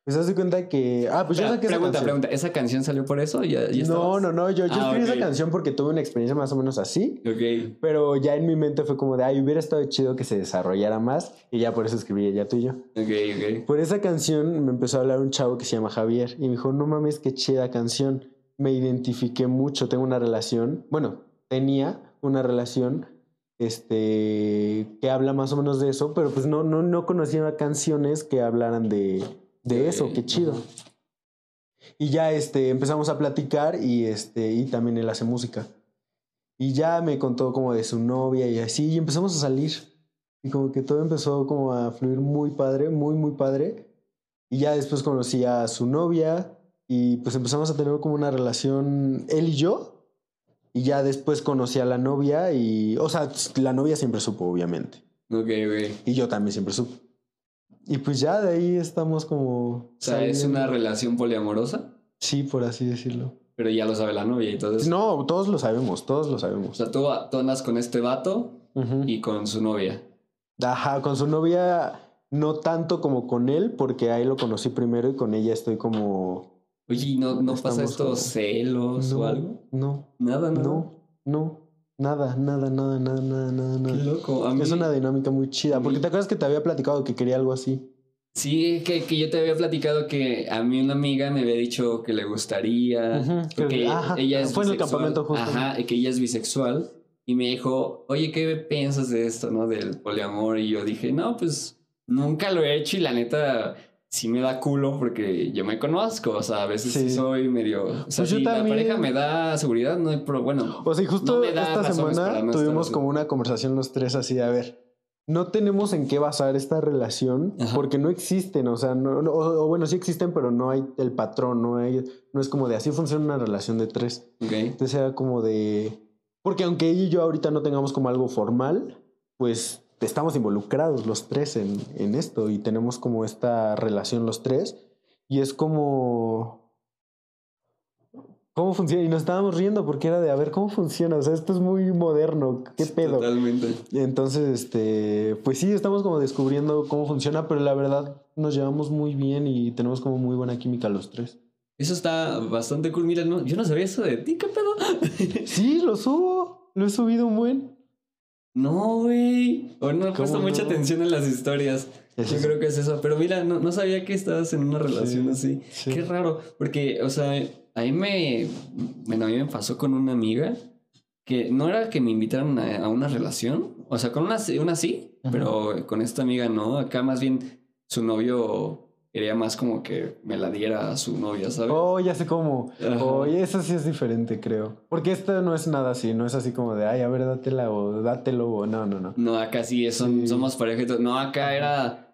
Pues haz de cuenta que. Ah, pues yo Espera, saqué esa pregunta, canción. pregunta. ¿Esa canción salió por eso? ¿Ya, ya No, no, no. Yo, yo Ah, escribí esa canción porque tuve una experiencia más o menos así. Ok. Pero ya en mi mente fue como de, ay, hubiera estado chido que se desarrollara más. Y ya por eso escribí Ella Tuyo. Ok, ok. Por esa canción me empezó a hablar un chavo que se llama Javier y me dijo, no mames, qué chida canción. Me identifiqué mucho, tengo una relación, bueno, tenía una relación este, que habla más o menos de eso, pero pues no, no, no conocía canciones que hablaran de, de eso, qué chido. Y ya este, empezamos a platicar y, este, y también él hace música. Y ya me contó como de su novia y así, y empezamos a salir. Y como que todo empezó como a fluir muy padre, muy, muy padre. Y ya después conocí a su novia y pues empezamos a tener como una relación él y yo. Y ya después conocí a la novia y, o sea, la novia siempre supo, obviamente. Ok, ok. Y yo también siempre supe. Y pues ya de ahí estamos como... O sea, es una relación poliamorosa, Sí, por así decirlo. pero ya lo sabe la novia y todo eso. No, todos lo sabemos, todos lo O sabemos. sea, tú, tú andas con este vato y con su novia. Ajá, con su novia no tanto como con él, porque a él lo conocí primero y con ella estoy como... Oye, ¿y no, no pasa estos como- celos no, o algo? No, Nada, nada. no, no, nada, nada, nada, nada, nada, nada, Qué nada. loco. A mí, Es una dinámica muy chida, porque te acuerdas que te había platicado que quería algo así. Sí, que, que yo te había platicado que a mí una amiga me había dicho que le gustaría. Porque que- ajá, ella es fue en el bisexual. campamento justo. Ajá, y que ella es bisexual. Y me dijo, oye, ¿qué piensas de esto, no? Del poliamor. Y yo dije, no, pues nunca lo he hecho y la neta sí me da culo porque yo me conozco. O sea, a veces sí, soy medio. O sea, Pues yo si la también. pareja me da seguridad, no hay pro. Bueno, O sea, y justo No me da esta semana tuvimos como una conversación los tres así a ver, no tenemos en qué basar esta relación Ajá. porque no existen, o sea, no, no- o, o bueno, sí existen, pero no hay el patrón, no hay, no es como de así funciona una relación de tres. ok. Entonces era como de, porque aunque ella y yo ahorita no tengamos como algo formal, pues estamos involucrados los tres en, en esto y tenemos como esta relación los tres y es como... ¿Cómo funciona? Y nos estábamos riendo porque era de, a ver, ¿cómo funciona? O sea, esto es muy moderno, ¿qué pedo? Totalmente. Entonces, este, pues sí, estamos como descubriendo cómo funciona, pero la verdad nos llevamos muy bien y tenemos como muy buena química los tres. Eso está bastante cool. Mira, no, yo no sabía eso de ti, ¿qué pedo? Sí, lo subo, lo he subido un buen. No, güey. O no he puesto ¿Cómo mucha atención en las historias. Es Yo eso. creo que es eso. Pero mira, no, no sabía que estabas en una relación así. sí. Qué raro. Porque, o sea, a mí me. Bueno, a mí me pasó con una amiga que no era que me invitaran a, a una relación. O sea, con una, sí- una sí, Ajá. pero con esta amiga no. Acá más bien su novio quería más como que me la diera a su novia, ¿sabes? Oh, ya sé cómo. Oye, eso sí es diferente, creo. Porque esto no es nada así, no es así como de, ay, a ver, dátela o dátelo o no, no, no. No, acá sí, son, Sí. somos pareja y todo. No, acá era...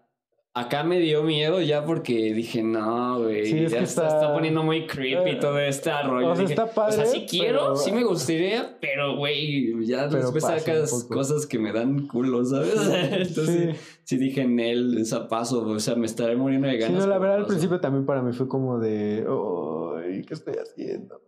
Acá me dio miedo ya porque dije, no, güey, Sí, es ya que está, está- está poniendo muy creepy Eh, todo este rollo. o sea, Dije, está padre, O sea, sí quiero, pero- sí me gustaría, pero, güey, ya Pero después sacas cosas que me dan culo, ¿sabes? <laughs> Entonces, sí. dije en él, es a paso, o sea, me estaré muriendo de Sí, ganas. no, la verdad al principio también para mí fue como de, ay, ¿qué estoy haciendo?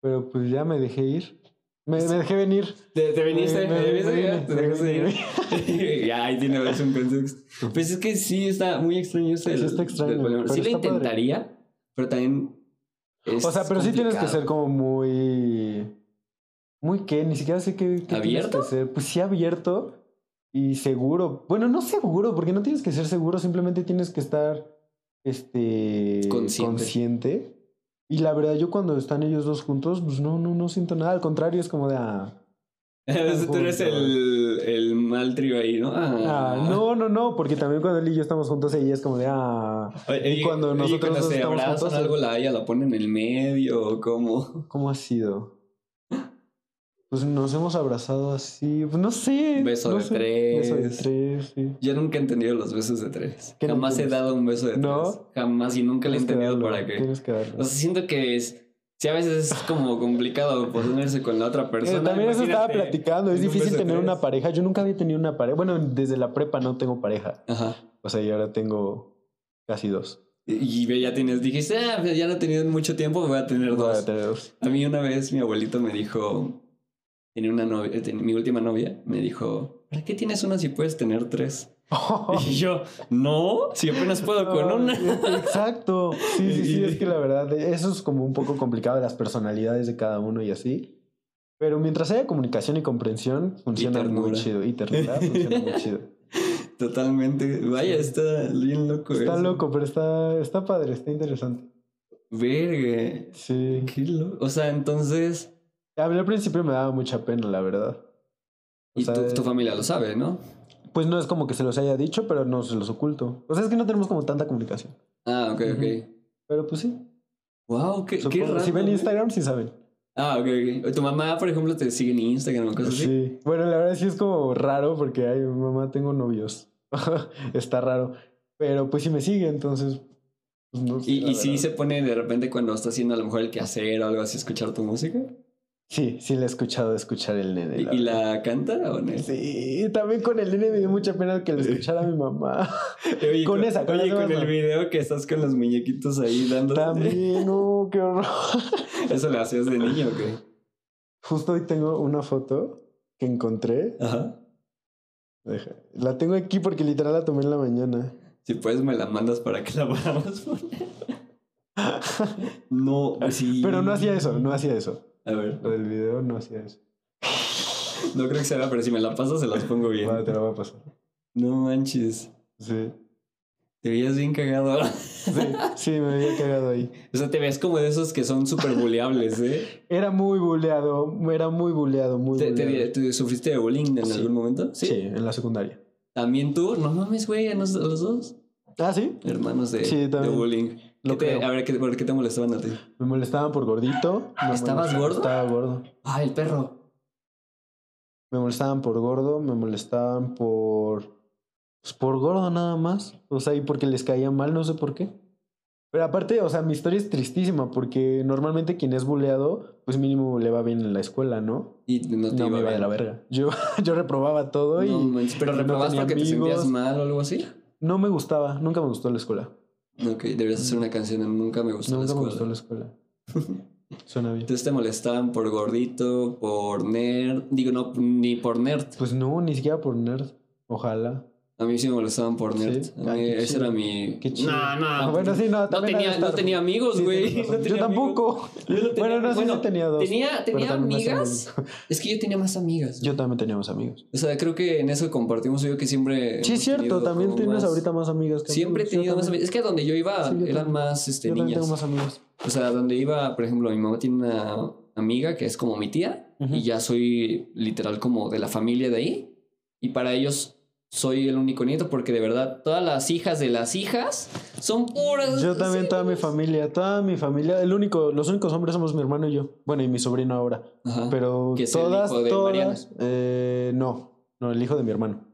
Pero pues ya me dejé ir. Me, me dejé venir. ¿Te, te viniste? Me- me- ¿Te dejaste ir? <laughs> ya, ahí tiene un contexto. Pues es que sí, está muy extraño ese. Sí, está extraño, Sí lo padre. intentaría, pero también. es o sea, pero sí tienes que ser como muy... Muy qué, ni siquiera sé qué, qué tienes ¿Abierto? que ser. Pues sí abierto y seguro. Bueno, no seguro, porque no tienes que ser seguro, simplemente tienes que estar este Consciente. consciente. Y la verdad, yo cuando están ellos dos juntos, pues no, no, no siento nada. Al contrario, es como de ah, <laughs> Tú eres el, el mal trío ahí, ¿no? ah, no, no, no, porque también cuando él y yo estamos juntos, ella es como de ah, Oye, Y cuando nosotros cuando dos se estamos abrazan juntos, algo, la ella la pone en el medio, ¿cómo? ¿cómo ha sido? Pues nos hemos abrazado así, pues no sé. Beso no de sé. tres. Beso de tres, sí. Yo nunca he entendido los besos de tres. ¿Qué no Jamás he dado un beso de tres. ¿No? Jamás y nunca le he entendido darlo, para qué. Tienes que darlo. O sea, siento que es. Sí, a veces es como <laughs> complicado ponerse con la otra Eh, persona. también eso estaba platicando, es difícil tener tres. una pareja. Yo nunca había tenido una pareja. Bueno, desde la prepa no tengo pareja. Ajá. O sea, y ahora tengo casi dos. Y y ya tienes, dijiste, ah, pues ya no he tenido en mucho tiempo, voy a tener Voy a dos. tener dos. A mí una vez mi abuelito me dijo, tenía una novia, eh, ten- mi última novia, me dijo, ¿para qué tienes una si puedes tener tres? <laughs> Y yo, no, si apenas puedo con una. Exacto. Sí, sí, sí. Es que la verdad, eso es como un poco complicado de las personalidades de cada uno y así. Pero mientras haya comunicación y comprensión, funciona muy ternura. chido. Y ternura funciona muy chido. <laughs> Totalmente. Vaya, está bien loco Está eso. loco, pero está, está padre, está interesante. Verga. Sí. Qué loco. O sea, entonces. A mí al principio me daba mucha pena, la verdad. O Y sea, tu, tu familia lo sabe, ¿no? Pues no es como que se los haya dicho, pero no se los oculto. O sea, es que no tenemos como tanta comunicación. Ah, ok, ok. Pero pues sí. Wow, qué, qué raro. si ven Instagram, sí saben. Ah, ok, ok. Tu mamá, por ejemplo, te sigue en Instagram o cosas así. Sí. Bueno, la verdad sí es como raro porque, ay, mamá, tengo novios. <laughs> Está raro. Pero pues sí me sigue, entonces. pues, no sé, Y, y sí verdad. se pone de repente cuando está haciendo a lo mejor el quehacer o algo así, escuchar tu música. Sí, sí le he escuchado escuchar el nene. ¿Y, y la canta o no? Sí, también con el nene me dio mucha pena que lo escuchara mi mamá. <laughs> Oye, Con esa, con oye, la con el video que estás con los muñequitos ahí dando. También, no, qué horror. <laughs> ¿Eso lo hacías de niño o qué? Justo hoy tengo una foto que encontré. Ajá. Deja, La tengo aquí porque literal la tomé en la mañana. Si puedes, me la mandas para que la podamos poner. <laughs> No, sí. Pero no hacía eso, no hacía eso. A ver, Lo del video no hacía eso. <laughs> no creo que sea, pero si me la pasas, se las pongo bien. Vale, te la voy a pasar. No manches. Sí. Te veías bien cagado. Sí, sí, me había cagado ahí. O sea, te ves como de esos que son súper buleables, ¿eh? Era muy buleado, era muy buleado, muy ¿Te, te- buleado. te sufriste de bullying en Sí. algún momento? Sí, en la secundaria. ¿También tú? No mames, güey, a a los dos. Ah, sí. Hermanos de, Sí, de también. bullying. Lo ¿Qué te- creo. a ver, ¿qué, ¿por qué te molestaban a ti? Me molestaban por gordito. me ¿Estabas gordo? Estaba gordo. Ah, el perro. Me molestaban por gordo, me molestaban por. Pues por gordo nada más. O sea, y porque les caía mal, no sé por qué. Pero aparte, o sea, mi historia es tristísima porque normalmente quien es buleado, pues mínimo le va bien en la escuela, ¿no? Y no te No iba me iba de bien. la verga. Yo, <laughs> yo reprobaba todo y manches, pero no porque te sentías amigos. mal o algo así. no me gustaba, nunca me gustó la escuela. Ok, deberías hacer una canción. en Nunca me gustó la nunca me escuela. gustó la escuela. <laughs> Suena bien. Entonces te molestaban por gordito, por nerd. Digo, no, ni por nerd. Pues no, ni siquiera por nerd. Ojalá. A mí sí me molestaban por nerd. Sí. A Ah, mí qué ese era mi. Qué chido. No, no. Ah, bueno, sí, no. No tenía, no tenía amigos, Sí, güey. tienes No tenía Yo tampoco. Yo tenía- Bueno, no, sí, sí tenía dos, Tenía, tenía amigas. <laughs> Es que yo tenía más amigas. Yo también teníamos amigos. O sea, creo que en eso compartimos yo que siempre. Sí, cierto. También tienes más- ahorita más amigas que Siempre he tenido más amigas. Es que donde yo iba Sí, yo eran más este, Yo niñas. tengo más amigos. O sea, donde iba, por ejemplo, mi mamá tiene una amiga que es como mi tía Ujú. y ya soy literal como de la familia de ahí. Y para ellos soy el único nieto porque de verdad todas las hijas de las hijas son puras. Yo también, toda mi familia, toda mi familia, el único, los únicos hombres somos mi hermano y yo. Bueno, y mi sobrino ahora. Ajá. Pero ¿Que es el todas, hijo de todas, eh, no, no, el hijo de mi hermano.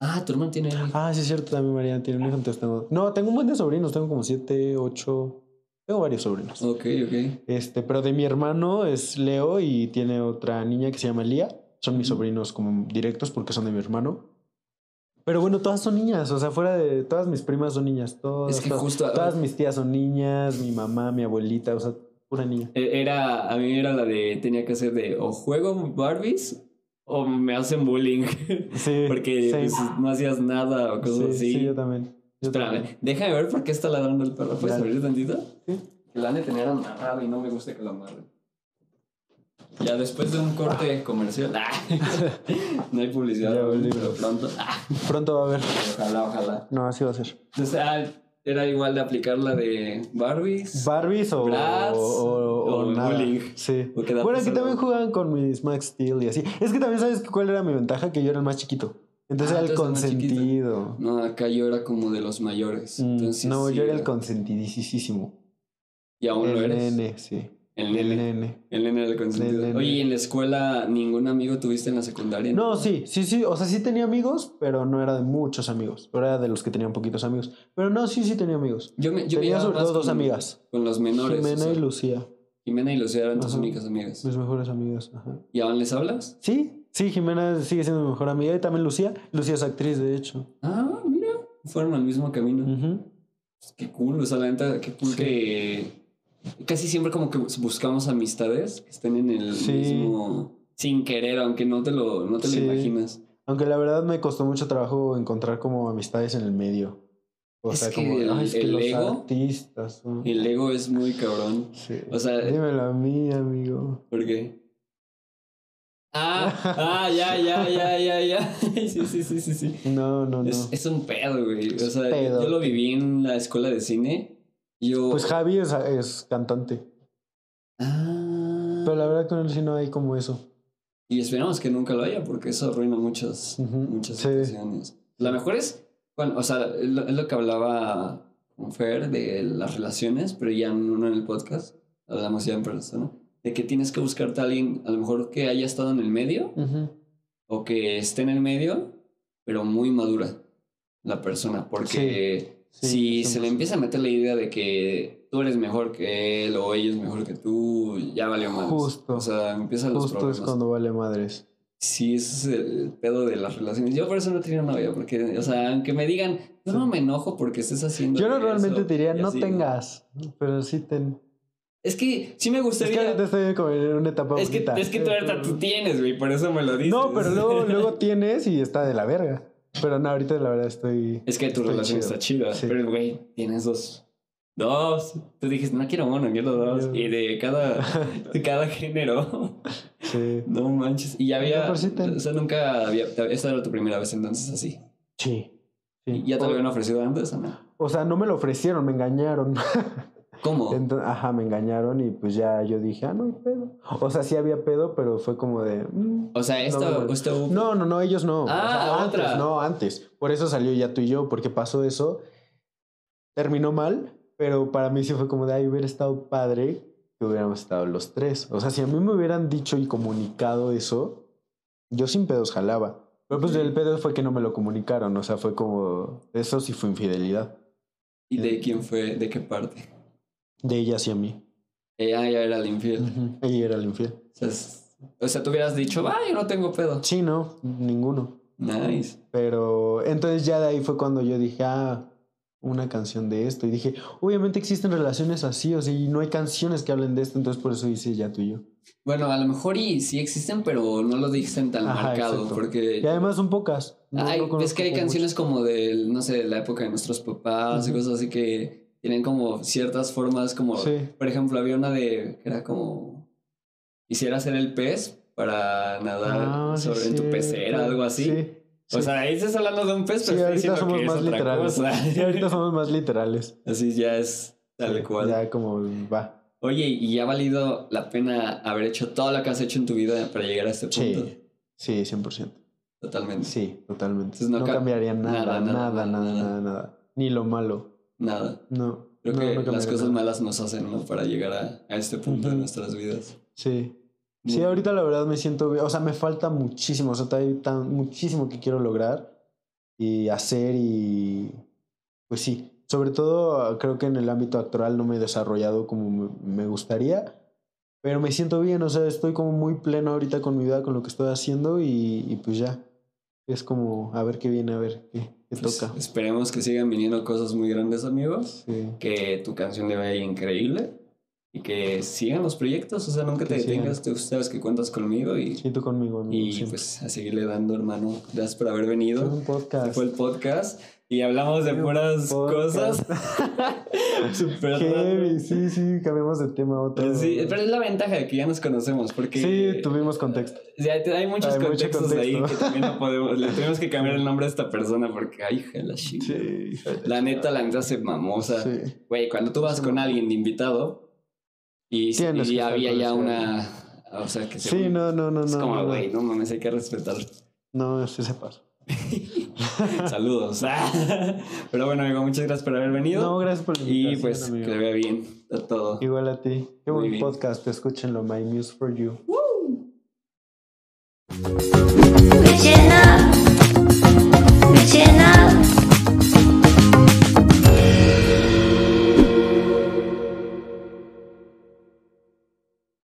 Ah, tu hermano tiene. Ah, sí es cierto, también Mariana tiene un hijo, entonces tengo... No, tengo un buen de sobrinos, tengo como siete, ocho, tengo varios sobrinos. Ok, ok. Este, pero de mi hermano es Leo y tiene otra niña que se llama Lía. Son mis sobrinos como directos porque son de mi hermano. Pero bueno, todas son niñas, o sea, fuera de todas mis primas son niñas, todas, Es que todas, justo- todas mis tías son niñas, mi mamá, mi abuelita, o sea, pura niña. E- Era, a mí era la de, tenía que hacer de o juego Barbies o me hacen bullying. <laughs> Sí, Porque sí. pues, no hacías nada o cosas sí, así. sí, yo también. Yo también. Espérame, déjame ver por qué está ladrando el perro. ¿Puedes abrir tantito? Sí. Que la han de tener amarrado y no me gusta que lo amarren. Ya después de un corte comercial. ah, <laughs> no hay publicidad, Ya aún, volví. pero pronto. ah, Pronto va a haber. ojalá, ojalá. No, así va a ser. Entonces, ah, era igual de aplicar la de Barbies. Barbies o, Bratz o, o o nada. bullying. Sí. Bueno, aquí también jugaban con mis Max Steel y así. Es que también sabes cuál era mi ventaja, que yo era el más chiquito. Entonces Ah, era el consentido. No, acá yo era como de los mayores. Mm, Entonces, no, sí, yo era el consentidísimo. Y aún lo eres. nene, sí. El El nene. nene. El nene del consentido. El nene. Oye, ¿y en la escuela ningún amigo tuviste en la secundaria? No, sí, sí, sí. O sea, sí tenía amigos, pero no era de muchos amigos. Era de los que tenían poquitos amigos. Pero no, sí, sí tenía amigos. Yo me, yo Tenía sobre todo dos amigas. Con los menores. Jimena o sea, y Lucía. Jimena y Lucía eran tus únicas amigas. Mis mejores amigas. Ajá. ¿Y aún les hablas? Sí, sí, Jimena sigue siendo mi mejor amiga. Y también Lucía. Lucía es actriz, de hecho. Ah, mira. Fueron al mismo camino. Ujú. Qué cool. O sea, la neta, qué cool Sí. que... Casi siempre como que buscamos amistades que estén en el Sí. mismo... Sin querer, aunque no te lo, no te Sí. lo imaginas. Aunque la verdad me costó mucho trabajo encontrar como amistades en el medio. O Es sea, que como el- "Ay, es que el los ego- artistas. ¿no?". El ego es muy cabrón. Sí. O sea, Dímelo a mí, amigo. ¿Por qué? Ah, <laughs> ah, ya, ya, ya, ya, ya. <laughs> Sí, sí, sí, sí, sí. No, no, no. Es, es un pedo, güey. O sea, pedo. yo lo viví en la escuela de cine. Yo. Pues Javi es, es cantante. Ah. Pero la verdad con él sí no hay como eso. Y esperamos que nunca lo haya, porque eso arruina muchas, muchas sí. situaciones. La mejor es, bueno, o sea, es lo, es lo que hablaba con Fer de las relaciones, pero ya no en el podcast, hablamos ya en persona, de que tienes que buscarte a alguien, a lo mejor que haya estado en el medio, o que esté en el medio, pero muy madura la persona, porque Sí, si se le empieza a meter la idea de que tú eres mejor que él o ella es mejor que tú, ya valió más. Justo. O sea, empiezan los Justo es cuando vale madres. Sí, ese es el pedo de las relaciones. Yo por eso no tenía novia, porque, o sea, aunque me digan, yo no me enojo porque estés haciendo. Yo eso", normalmente te diría, no así, tengas, pero sí ten. Es que sí me Es gustaría. que ahorita estoy como en una etapa Es que, bonita. es que tú ahorita tú tienes, güey, por eso me lo dices. No, pero luego, luego <laughs> tienes y está de la verga. Pero no, ahorita la verdad estoy... Es que tu relación chido. está chida, Sí. pero güey, tienes dos. Dos. Tú dijiste, no quiero uno, quiero dos. Yo- Y de cada, <laughs> de cada género. Sí. No manches. Y ya había. Sí te- O sea, nunca había. Esta era tu primera vez entonces así. Sí. sí. ¿Ya te lo habían ofrecido antes o no? o sea, no me lo ofrecieron, me engañaron. <laughs> ¿Cómo? Entonces, ajá, me engañaron y pues ya yo dije, ah, no hay pedo. O sea, sí había pedo, pero fue como de... mm, O sea, esta, No, no, no. esta No, no, no, ellos no. Ah, O sea, otra. Antes, no, antes. Por eso salió ya tú y yo, porque pasó eso. Terminó mal, pero para mí sí fue como de, ay, hubiera estado padre que hubiéramos estado los tres. O sea, si a mí me hubieran dicho y comunicado eso, yo sin pedos jalaba. Pero pues el pedo fue que no me lo comunicaron. O sea, fue como, eso sí fue infidelidad. ¿Y de quién fue? ¿De qué parte? De ella hacia mí. Ella ya era el infiel. Ella era el infiel. O sea, es- o sea, tú hubieras dicho, va, yo no tengo pedo. Sí, no, ninguno. Nice. Pero entonces ya de ahí fue cuando yo dije, ah, una canción de esto. Y dije, obviamente existen relaciones así, o sea, y no hay canciones que hablen de esto, entonces por eso hice ya tú y yo. Bueno, a lo mejor y sí existen, pero no lo dicen tan Ajá, marcado. exacto. Porque Y además son pocas. No- Ay, no ves conozco que hay canciones como del, no sé, la época de nuestros papás y cosas así que tienen como ciertas formas, como por ejemplo había una de que era como quisiera hacer el pez para nadar ah, sobre sí, en tu pecera, algo así. O sea, ahí estás hablando de un pez, pero ahorita somos que más es literales. Cosa. Ahorita somos más literales. <laughs> Así ya es tal cual. Ya como va. Oye, ¿y ha valido la pena haber hecho todo lo que has hecho en tu vida para llegar a este punto? Sí, sí 100%. Totalmente. Sí, totalmente. No, cambiaría nada nada nada, nada nada nada, nada, Ni lo malo. Nada. No. Creo no, que no las cosas malas nos hacen, ¿no? Para llegar a, a este punto de nuestras vidas. Sí. Sí, ahorita la verdad me siento bien. O sea, me falta muchísimo. O sea, hay tan, muchísimo que quiero lograr y hacer y. Pues sí. Sobre todo, creo que en el ámbito actoral no me he desarrollado como me, me gustaría. Pero me siento bien. O sea, estoy como muy pleno ahorita con mi vida, con lo que estoy haciendo y, y pues ya. Es como a ver qué viene, a ver qué, Pues, toca. esperemos que sigan viniendo cosas muy grandes, amigos. Sí. Que tu canción le vaya increíble. Y que sigan los proyectos. O sea, nunca te Que sigan. detengas. Tú sabes que cuentas conmigo. Y, Sí, tú conmigo, amigo. y siempre. pues a seguirle dando, hermano. Gracias por haber Fue venido. un Este podcast. fue el podcast. Y hablamos de puras podcast. cosas. <laughs> Súper Heavy, sí, sí, cambiamos de tema otro. Pero sí, pero es la ventaja de que ya nos conocemos. Porque Sí, tuvimos contexto. Ya, hay muchos Hay mucho contextos ahí que también no podemos. Le <laughs> tenemos que cambiar el nombre a esta persona porque, ay, hija la shit. Sí. La neta, la neta se sea, Sí. güey, cuando tú vas con alguien de invitado y, y estar había ya una. O sea, que se. Sí, no, no, no, Es no. como, no, güey, no mames, hay que respetar. No, sí se pasó. <laughs> Saludos. <laughs> Pero bueno, amigo, muchas gracias por haber venido. No, gracias por la y invitación, pues amigo. que le vea bien a todo. Igual a ti. Qué Muy buen bien. podcast, escúchenlo, My Muse for You. Woo.